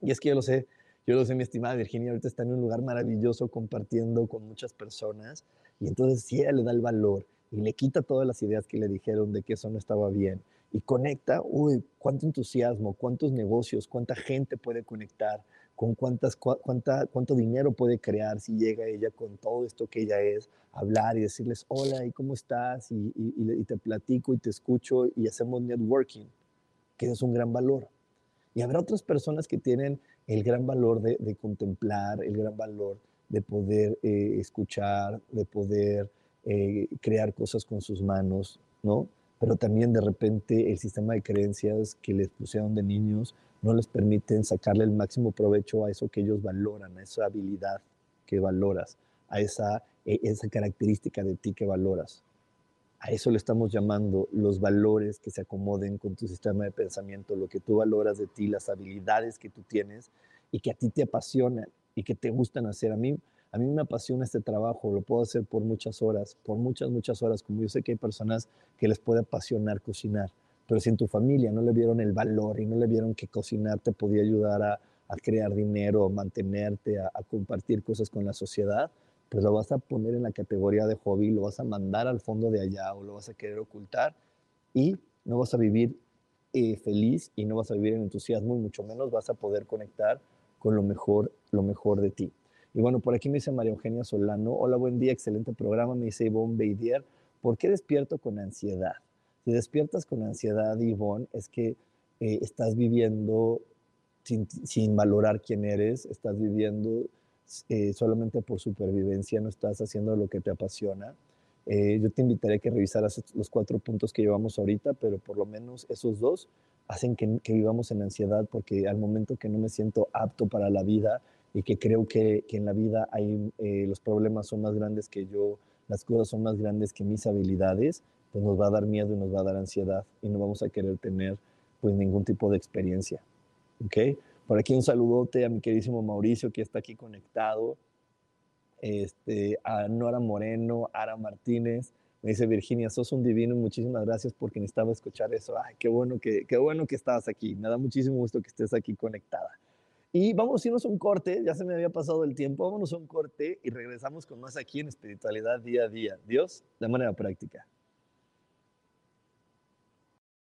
Y es que yo lo sé, yo lo sé, mi estimada Virginia, ahorita está en un lugar maravilloso compartiendo con muchas personas. Y entonces si ella le da el valor y le quita todas las ideas que le dijeron de que eso no estaba bien y conecta, uy, cuánto entusiasmo, cuántos negocios, cuánta gente puede conectar, con cuántas, cuánta, cuánto dinero puede crear si llega ella con todo esto que ella es, hablar y decirles, hola, ¿y cómo estás? Y, y, te platico y te escucho y hacemos networking, que es un gran valor. Y habrá otras personas que tienen el gran valor de, de contemplar, el gran valor de poder eh, escuchar, de poder eh, crear cosas con sus manos, ¿no? Pero también de repente el sistema de creencias que les pusieron de niños no les permiten sacarle el máximo provecho a eso que ellos valoran, a esa habilidad que valoras, a esa, e, esa característica de ti que valoras. A eso le estamos llamando los valores que se acomoden con tu sistema de pensamiento, lo que tú valoras de ti, las habilidades que tú tienes y que a ti te apasionan y que te gustan hacer. A mí, a mí me apasiona este trabajo, lo puedo hacer por muchas horas, por muchas, muchas horas, como yo sé que hay personas que les puede apasionar cocinar pero si en tu familia no le vieron el valor y no le vieron que cocinar te podía ayudar a, crear dinero, a mantenerte, a, compartir cosas con la sociedad, pues lo vas a poner en la categoría de hobby, lo vas a mandar al fondo de allá o lo vas a querer ocultar y no vas a vivir eh, feliz y no vas a vivir en entusiasmo y mucho menos vas a poder conectar con lo mejor, lo mejor de ti. Y bueno, por aquí me dice María Eugenia Solano, hola, buen día, excelente programa, me dice Ivonne Beidier, ¿por qué despierto con ansiedad? Si despiertas con ansiedad, Ivonne, es que eh, estás viviendo sin, valorar quién eres, estás viviendo eh, solamente por supervivencia, no estás haciendo lo que te apasiona. Eh, yo te invitaría a que revisaras los cuatro puntos que llevamos ahorita, pero por lo menos esos dos hacen que, vivamos en ansiedad porque al momento que no me siento apto para la vida y que creo que, que en la vida hay, los problemas son más grandes que yo, las cosas son más grandes que mis habilidades, pues nos va a dar miedo y nos va a dar ansiedad y no vamos a querer tener pues ningún tipo de experiencia. ¿Ok? Por aquí un saludote a mi queridísimo Mauricio que está aquí conectado, este, a Nora Moreno, Ara Martínez, me dice Virginia, sos un divino, muchísimas gracias porque necesitaba escuchar eso. Ay, qué bueno que, qué bueno que estabas aquí, me da muchísimo gusto que estés aquí conectada. Y vamos a irnos a un corte, ya se me había pasado el tiempo, vámonos a un corte y regresamos con más aquí en espiritualidad día a día. Dios, de manera práctica.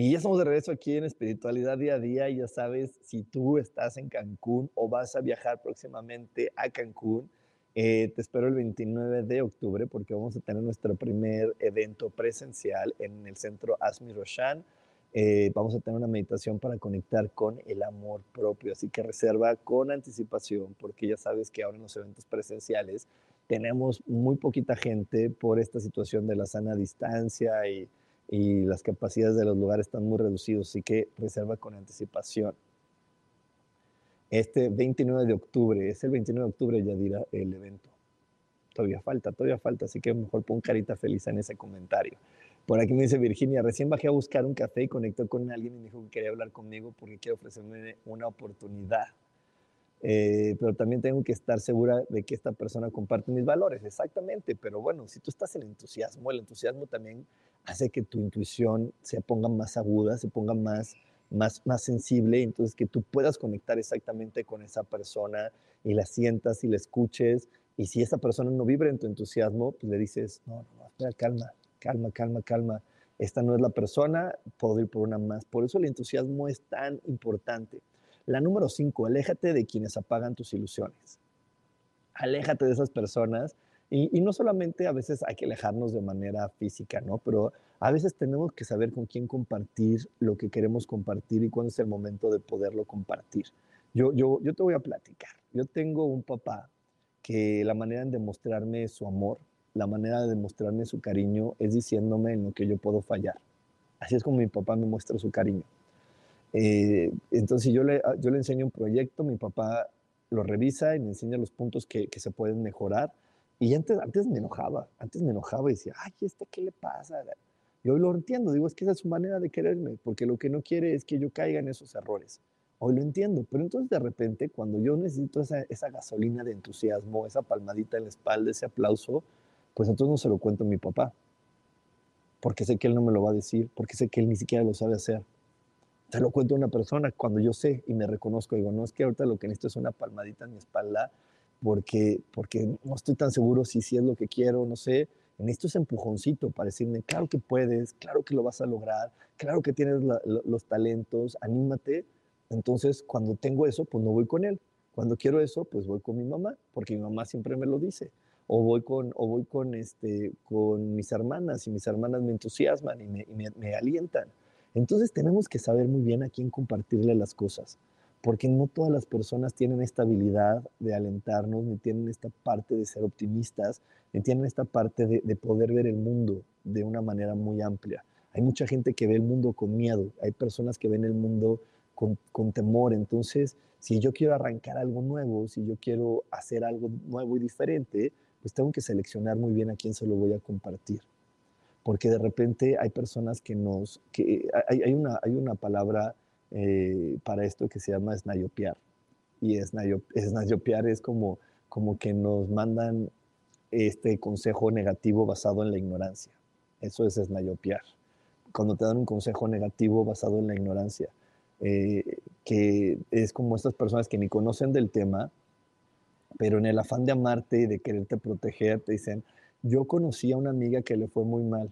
Y ya estamos de regreso aquí en Espiritualidad Día a Día. Ya sabes, si tú estás en Cancún o vas a viajar próximamente a Cancún, eh, te espero el 29 de octubre porque vamos a tener nuestro primer evento presencial en el centro Asmi Roshan. Eh, vamos a tener una meditación para conectar con el amor propio. Así que reserva con anticipación porque ya sabes que ahora en los eventos presenciales tenemos muy poquita gente por esta situación de la sana distancia y y las capacidades de los lugares están muy reducidos, así que reserva con anticipación. Este 29 de octubre, es el 29 de octubre ya dirá el evento. Todavía falta, todavía falta, así que mejor pon carita feliz en ese comentario. Por aquí me dice Virginia, recién bajé a buscar un café y conectó con alguien y me dijo que quería hablar conmigo porque quiere ofrecerme una oportunidad. Eh, pero también tengo que estar segura de que esta persona comparte mis valores, exactamente, pero bueno, si tú estás en entusiasmo, el entusiasmo también hace que tu intuición se ponga más aguda, se ponga más, más, más sensible, entonces que tú puedas conectar exactamente con esa persona y la sientas y la escuches, y si esa persona no vibra en tu entusiasmo, pues le dices, no, no, espera, calma, calma, calma, calma, esta no es la persona, puedo ir por una más, por eso el entusiasmo es tan importante. La número cinco, aléjate de quienes apagan tus ilusiones. Aléjate de esas personas. Y, no solamente a veces hay que alejarnos de manera física, ¿no? Pero a veces tenemos que saber con quién compartir lo que queremos compartir y cuándo es el momento de poderlo compartir. Yo, yo, yo te voy a platicar. Yo tengo un papá que la manera de demostrarme su amor, la manera de demostrarme su cariño es diciéndome en lo que yo puedo fallar. Así es como mi papá me muestra su cariño. Eh, entonces yo le, ah, yo le enseño un proyecto, mi papá lo revisa y me enseña los puntos que, que se pueden mejorar. Y antes, antes me enojaba, antes me enojaba y decía, ay, ¿este qué le pasa? Y hoy lo entiendo, digo, es que esa es su manera de quererme, porque lo que no quiere es que yo caiga en esos errores. Hoy lo entiendo, pero entonces de repente cuando yo necesito esa, esa gasolina de entusiasmo, esa palmadita en la espalda, ese aplauso, pues entonces no se lo cuento a mi papá, porque sé que él no me lo va a decir, porque sé que él ni siquiera lo sabe hacer te lo cuento a una persona cuando yo sé y me reconozco, digo, no es que ahorita lo que necesito es una palmadita en mi espalda porque, porque no estoy tan seguro si, si es lo que quiero, no sé. Necesito ese empujoncito para decirme, claro que puedes, claro que lo vas a lograr, claro que tienes los talentos, anímate. Entonces, cuando tengo eso, pues no voy con él. Cuando quiero eso, pues voy con mi mamá, porque mi mamá siempre me lo dice. O voy con, o voy con, este, con mis hermanas y mis hermanas me entusiasman y me, y me, me alientan. Entonces tenemos que saber muy bien a quién compartirle las cosas, porque no todas las personas tienen esta habilidad de alentarnos, ni tienen esta parte de ser optimistas, ni tienen esta parte de, poder ver el mundo de una manera muy amplia. Hay mucha gente que ve el mundo con miedo, hay personas que ven el mundo con, con temor, entonces si yo quiero arrancar algo nuevo, si yo quiero hacer algo nuevo y diferente, pues tengo que seleccionar muy bien a quién se lo voy a compartir porque de repente hay personas que nos, que hay, hay una, hay una palabra eh, para esto que se llama snayopiar. Y snayopiar es como, como que nos mandan este consejo negativo basado en la ignorancia. Eso es snayopiar. cuando te dan un consejo negativo basado en la ignorancia, eh, que es como estas personas que ni conocen del tema, pero en el afán de amarte y de quererte proteger, te dicen, yo conocí a una amiga que le fue muy mal.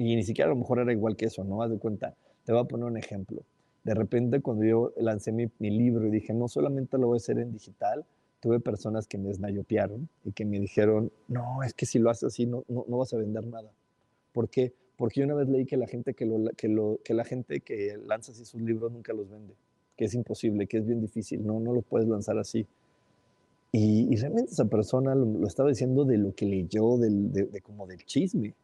Y ni siquiera a lo mejor era igual que eso, ¿no? Haz de cuenta. Te voy a poner un ejemplo. De repente cuando yo lancé mi, libro y dije, no solamente lo voy a hacer en digital, tuve personas que me snayopearon y que me dijeron, no, es que si lo haces así no, no, no vas a vender nada. ¿Por qué? Porque yo una vez leí que la gente que, lo, que, lo, que la gente que lanza así sus libros nunca los vende, que es imposible, que es bien difícil, no, no lo puedes lanzar así. Y, realmente esa persona lo, estaba diciendo de lo que leyó, del, de, como del chisme,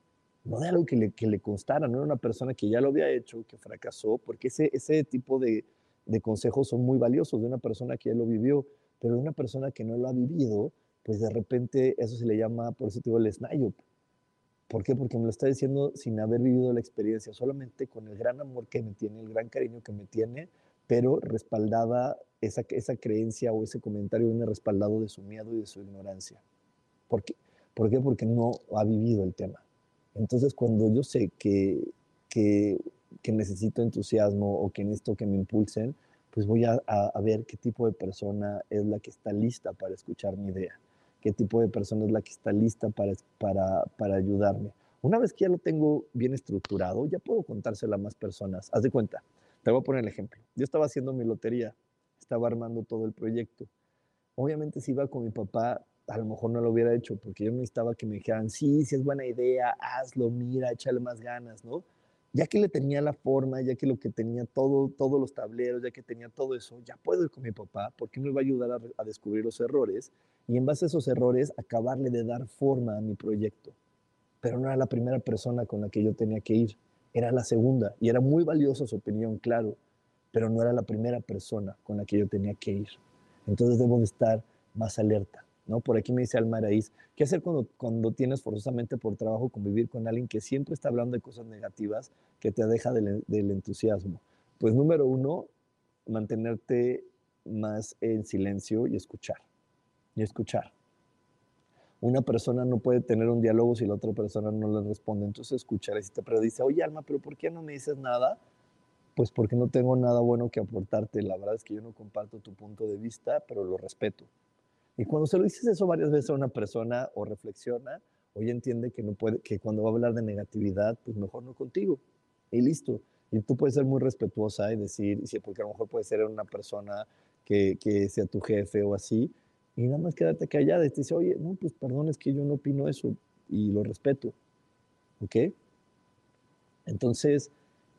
no de algo que le, que le constara, no era una persona que ya lo había hecho, que fracasó, porque ese, ese tipo de, de consejos son muy valiosos de una persona que ya lo vivió, pero de una persona que no lo ha vivido, pues de repente eso se le llama, por eso te digo, el snayup. ¿Por qué? Porque me lo está diciendo sin haber vivido la experiencia, solamente con el gran amor que me tiene, el gran cariño que me tiene, pero respaldada esa, esa creencia o ese comentario viene respaldado de su miedo y de su ignorancia. ¿Por qué? ¿Por qué? Porque no ha vivido el tema. Entonces, cuando yo sé que, que, necesito entusiasmo o que necesito que me impulsen, pues voy a, a, ver qué tipo de persona es la que está lista para escuchar mi idea, qué tipo de persona es la que está lista para, para, para ayudarme. Una vez que ya lo tengo bien estructurado, ya puedo contárselo a más personas. Haz de cuenta, te voy a poner el ejemplo. Yo estaba haciendo mi lotería, estaba armando todo el proyecto. Obviamente si iba con mi papá, a lo mejor no lo hubiera hecho, porque yo necesitaba que me dijeran, sí, sí es buena idea, hazlo, mira, échale más ganas, ¿no? Ya que le tenía la forma, ya que lo que tenía todo, todos los tableros, ya que tenía todo eso, ya puedo ir con mi papá, porque me va a ayudar a, a descubrir los errores y en base a esos errores acabarle de dar forma a mi proyecto. Pero no era la primera persona con la que yo tenía que ir era la segunda y era muy valiosa su opinión, claro, pero no era la primera persona con la que yo tenía que ir. Entonces debo de estar más alerta. ¿No? Por aquí me dice Alma Raíz, ¿qué hacer cuando, cuando tienes forzosamente por trabajo convivir con alguien que siempre está hablando de cosas negativas que te deja del, entusiasmo? Pues número uno, mantenerte más en silencio y escuchar. Y escuchar una persona no puede tener un diálogo si la otra persona no le responde. Entonces escuchar y te pero dice, oye Alma, pero ¿por qué no me dices nada? Pues porque no tengo nada bueno que aportarte. La verdad es que yo no comparto tu punto de vista, pero lo respeto. Y cuando se lo dices eso varias veces a una persona o reflexiona, hoy entiende que, no puede, que cuando va a hablar de negatividad, pues mejor no contigo. Y listo. Y tú puedes ser muy respetuosa y decir, porque a lo mejor puede ser una persona que, que sea tu jefe o así, y nada más quédate callada y te dice, oye, no, pues perdón, es que yo no opino eso y lo respeto. ¿Ok? Entonces,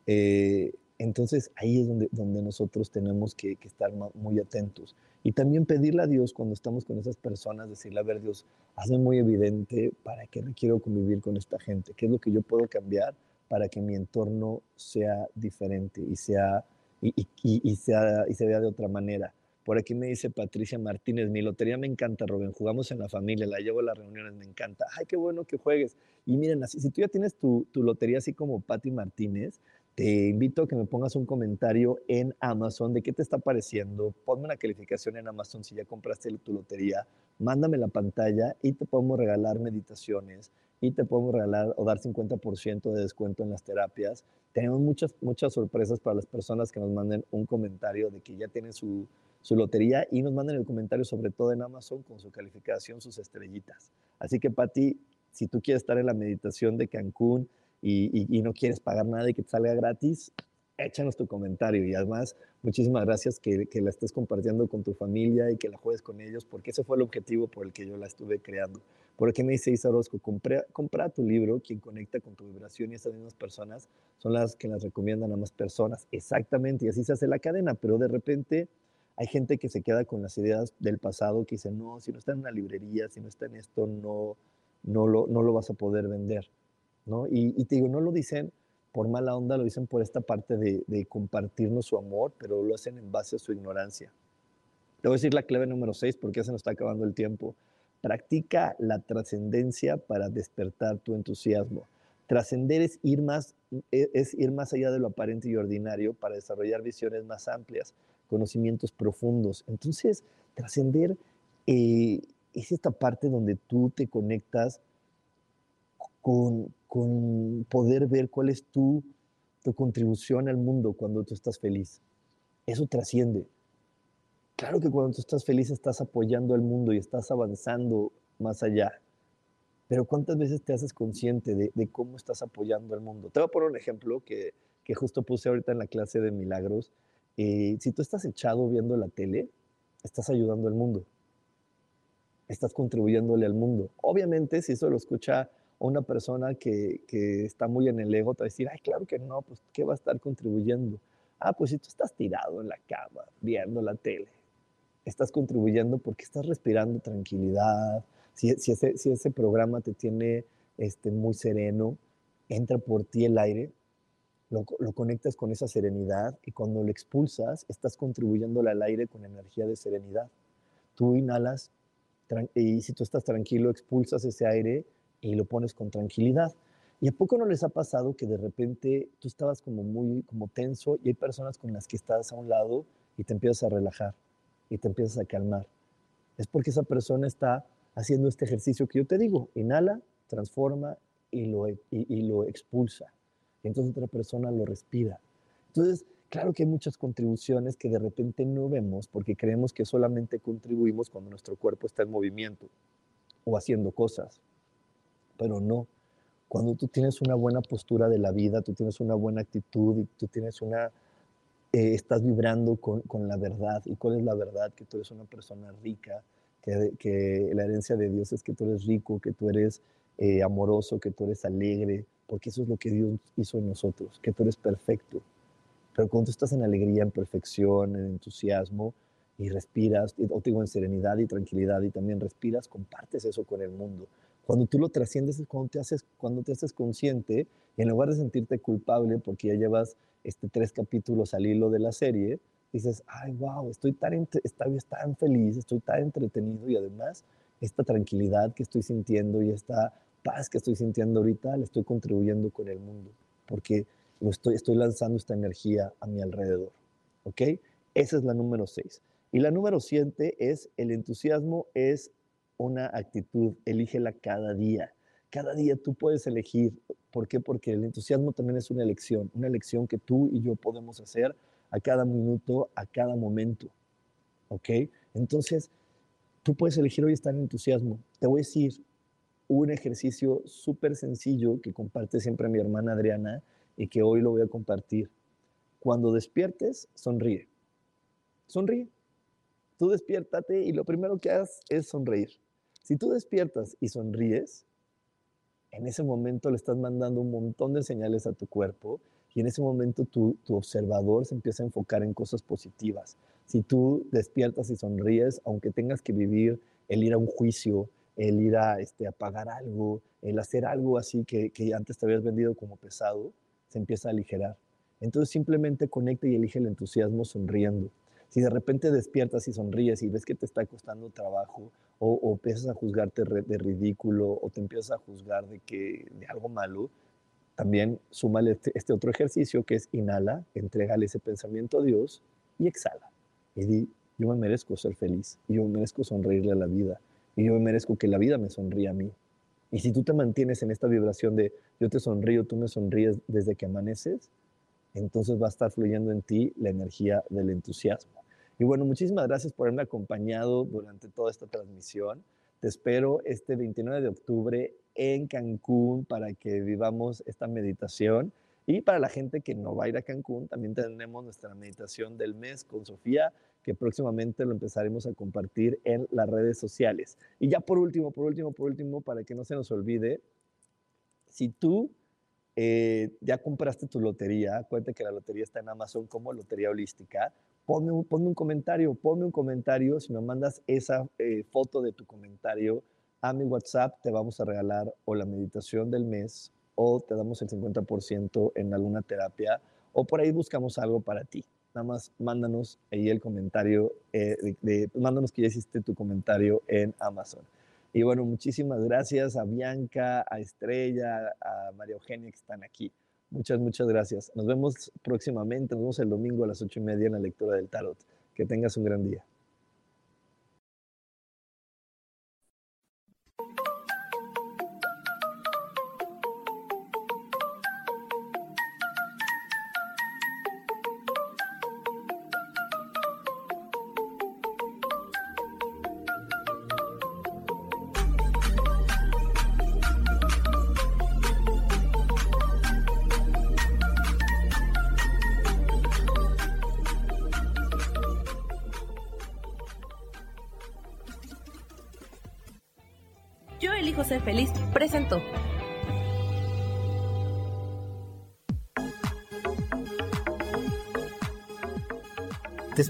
eh, entonces ahí es donde, donde nosotros tenemos que, que, estar muy atentos. Y también pedirle a Dios cuando estamos con esas personas, decirle, a ver Dios, hazme muy evidente para qué quiero convivir con esta gente, qué es lo que yo puedo cambiar para que mi entorno sea diferente y, sea, sea, y se vea de otra manera. Por aquí me dice Patricia Martínez, mi lotería me encanta, Rubén, jugamos en la familia, la llevo a las reuniones, me encanta. Ay, qué bueno que juegues. Y miren, así, si tú ya tienes tu, lotería así como Patti Martínez, te invito a que me pongas un comentario en Amazon de qué te está pareciendo. Ponme una calificación en Amazon si ya compraste tu lotería. Mándame la pantalla y te podemos regalar meditaciones y te podemos regalar o dar 50% de descuento en las terapias. Tenemos muchas, muchas sorpresas para las personas que nos manden un comentario de que ya tienen su, su lotería y nos manden el comentario sobre todo en Amazon con su calificación, sus estrellitas. Así que Patti, si tú quieres estar en la meditación de Cancún y, no quieres pagar nada y que te salga gratis, échanos tu comentario y además muchísimas gracias que, que, la estés compartiendo con tu familia y que la juegues con ellos porque ese fue el objetivo por el que yo la estuve creando. Por me dice Isa Orozco, compra, tu libro, quien conecta con tu vibración y esas mismas personas son las que las recomiendan a más personas. Exactamente, y así se hace la cadena, pero de repente hay gente que se queda con las ideas del pasado que dice, no, si no está en una librería, si no está en esto, no, no, lo, no lo vas a poder vender. ¿No? Y, te digo, no lo dicen por mala onda, lo dicen por esta parte de, de, compartirnos su amor, pero lo hacen en base a su ignorancia. Te voy a decir la clave número 6 porque ya se nos está acabando el tiempo. Practica la trascendencia para despertar tu entusiasmo. Trascender es ir más e, es ir más allá de lo aparente y ordinario para desarrollar visiones más amplias conocimientos profundos. Entonces, trascender eh, es esta parte donde tú te conectas con, con poder ver cuál es tu, tu contribución al mundo cuando tú estás feliz. Eso trasciende. Claro que cuando tú estás feliz estás apoyando al mundo y estás avanzando más allá. Pero ¿cuántas veces te haces consciente de, de cómo estás apoyando al mundo? Te voy a poner un ejemplo que, que justo puse ahorita en la clase de milagros. Eh, si tú estás echado viendo la tele, estás ayudando al mundo. Estás contribuyéndole al mundo. Obviamente, si eso lo escucha una persona que, que, está muy en el ego, te va a decir, ay, claro que no, pues, ¿qué va a estar contribuyendo? Ah, pues si tú estás tirado en la cama viendo la tele, estás contribuyendo porque estás respirando tranquilidad. Si, ese, si ese, programa te tiene este, muy sereno, entra por ti el aire, lo, lo, conectas con esa serenidad y cuando lo expulsas, estás contribuyendo al aire con energía de serenidad. Tú inhalas y si tú estás tranquilo, expulsas ese aire y lo pones con tranquilidad. ¿Y a poco no les ha pasado que de repente tú estabas como muy como tenso y hay personas con las que estás a un lado y te empiezas a relajar y te empiezas a calmar? Es porque esa persona está haciendo este ejercicio que yo te digo, inhala, transforma y lo, y, lo expulsa. Y entonces otra persona lo respira. Entonces, claro que hay muchas contribuciones que de repente no vemos porque creemos que solamente contribuimos cuando nuestro cuerpo está en movimiento o haciendo cosas. Pero no, cuando tú tienes una buena postura de la vida, tú tienes una buena actitud y tú tienes una, eh, estás vibrando con, con, la verdad. ¿Y cuál es la verdad? Que tú eres una persona rica, que, que la herencia de Dios es que tú eres rico, que tú eres eh, amoroso, que tú eres alegre, porque eso es lo que Dios hizo en nosotros, que tú eres perfecto. Pero cuando tú estás en alegría, en perfección, en entusiasmo, y respiras, o digo en serenidad y tranquilidad, y también respiras, compartes eso con el mundo. Cuando tú lo trasciendes es cuando te haces, cuando te haces consciente y en lugar de sentirte culpable porque ya llevas este, tres capítulos al hilo de la serie, dices, ay, wow, estoy tan, estoy tan feliz, estoy tan entretenido y además esta tranquilidad que estoy sintiendo y esta paz que estoy sintiendo ahorita la estoy contribuyendo con el mundo porque estoy, estoy lanzando esta energía a mi alrededor. ¿Ok? Esa es la número seis. Y la número siete es el entusiasmo es una actitud, elígela cada día. Cada día tú puedes elegir. ¿Por qué? Porque el entusiasmo también es una elección, una elección que tú y yo podemos hacer a cada minuto, a cada momento. ¿Ok? Entonces, tú puedes elegir hoy estar en entusiasmo. Te voy a decir un ejercicio súper sencillo que comparte siempre mi hermana Adriana y que hoy lo voy a compartir. Cuando despiertes, sonríe. Sonríe. Tú despiértate y lo primero que hagas es sonreír. Si tú despiertas y sonríes, en ese momento le estás mandando un montón de señales a tu cuerpo y en ese momento tu, tu, observador se empieza a enfocar en cosas positivas. Si tú despiertas y sonríes, aunque tengas que vivir el ir a un juicio, el ir a, este, a pagar algo, el hacer algo así que, que antes te habías vendido como pesado, se empieza a aligerar. Entonces simplemente conecta y elige el entusiasmo sonriendo. Si de repente despiertas y sonríes y ves que te está costando trabajo o, o empiezas a juzgarte de ridículo o te empiezas a juzgar de, que, de algo malo, también súmale este, este otro ejercicio que es inhala, entrégale ese pensamiento a Dios y exhala. Y di, yo me merezco ser feliz, yo me merezco sonreírle a la vida, y yo me merezco que la vida me sonríe a mí. Y si tú te mantienes en esta vibración de yo te sonrío, tú me sonríes desde que amaneces, entonces va a estar fluyendo en ti la energía del entusiasmo. Y bueno, muchísimas gracias por haberme acompañado durante toda esta transmisión. Te espero este 29 de octubre en Cancún para que vivamos esta meditación. Y para la gente que no va a ir a Cancún, también tenemos nuestra meditación del mes con Sofía, que próximamente lo empezaremos a compartir en las redes sociales. Y ya por último, por último, por último, para que no se nos olvide, si tú eh, ya compraste tu lotería, cuenta que la lotería está en Amazon como Lotería Holística, ponme un, ponme un comentario, ponme un comentario, si me mandas esa eh, foto de tu comentario a mi WhatsApp, te vamos a regalar o la meditación del mes o te damos el 50% en alguna terapia o por ahí buscamos algo para ti. Nada más mándanos ahí el comentario, eh, de, mándanos que ya hiciste tu comentario en Amazon. Y bueno, muchísimas gracias a Bianca, a Estrella, a María Eugenia que están aquí. Muchas, muchas gracias. Nos vemos próximamente, nos vemos el domingo a las ocho y media en la lectura del tarot. Que tengas un gran día.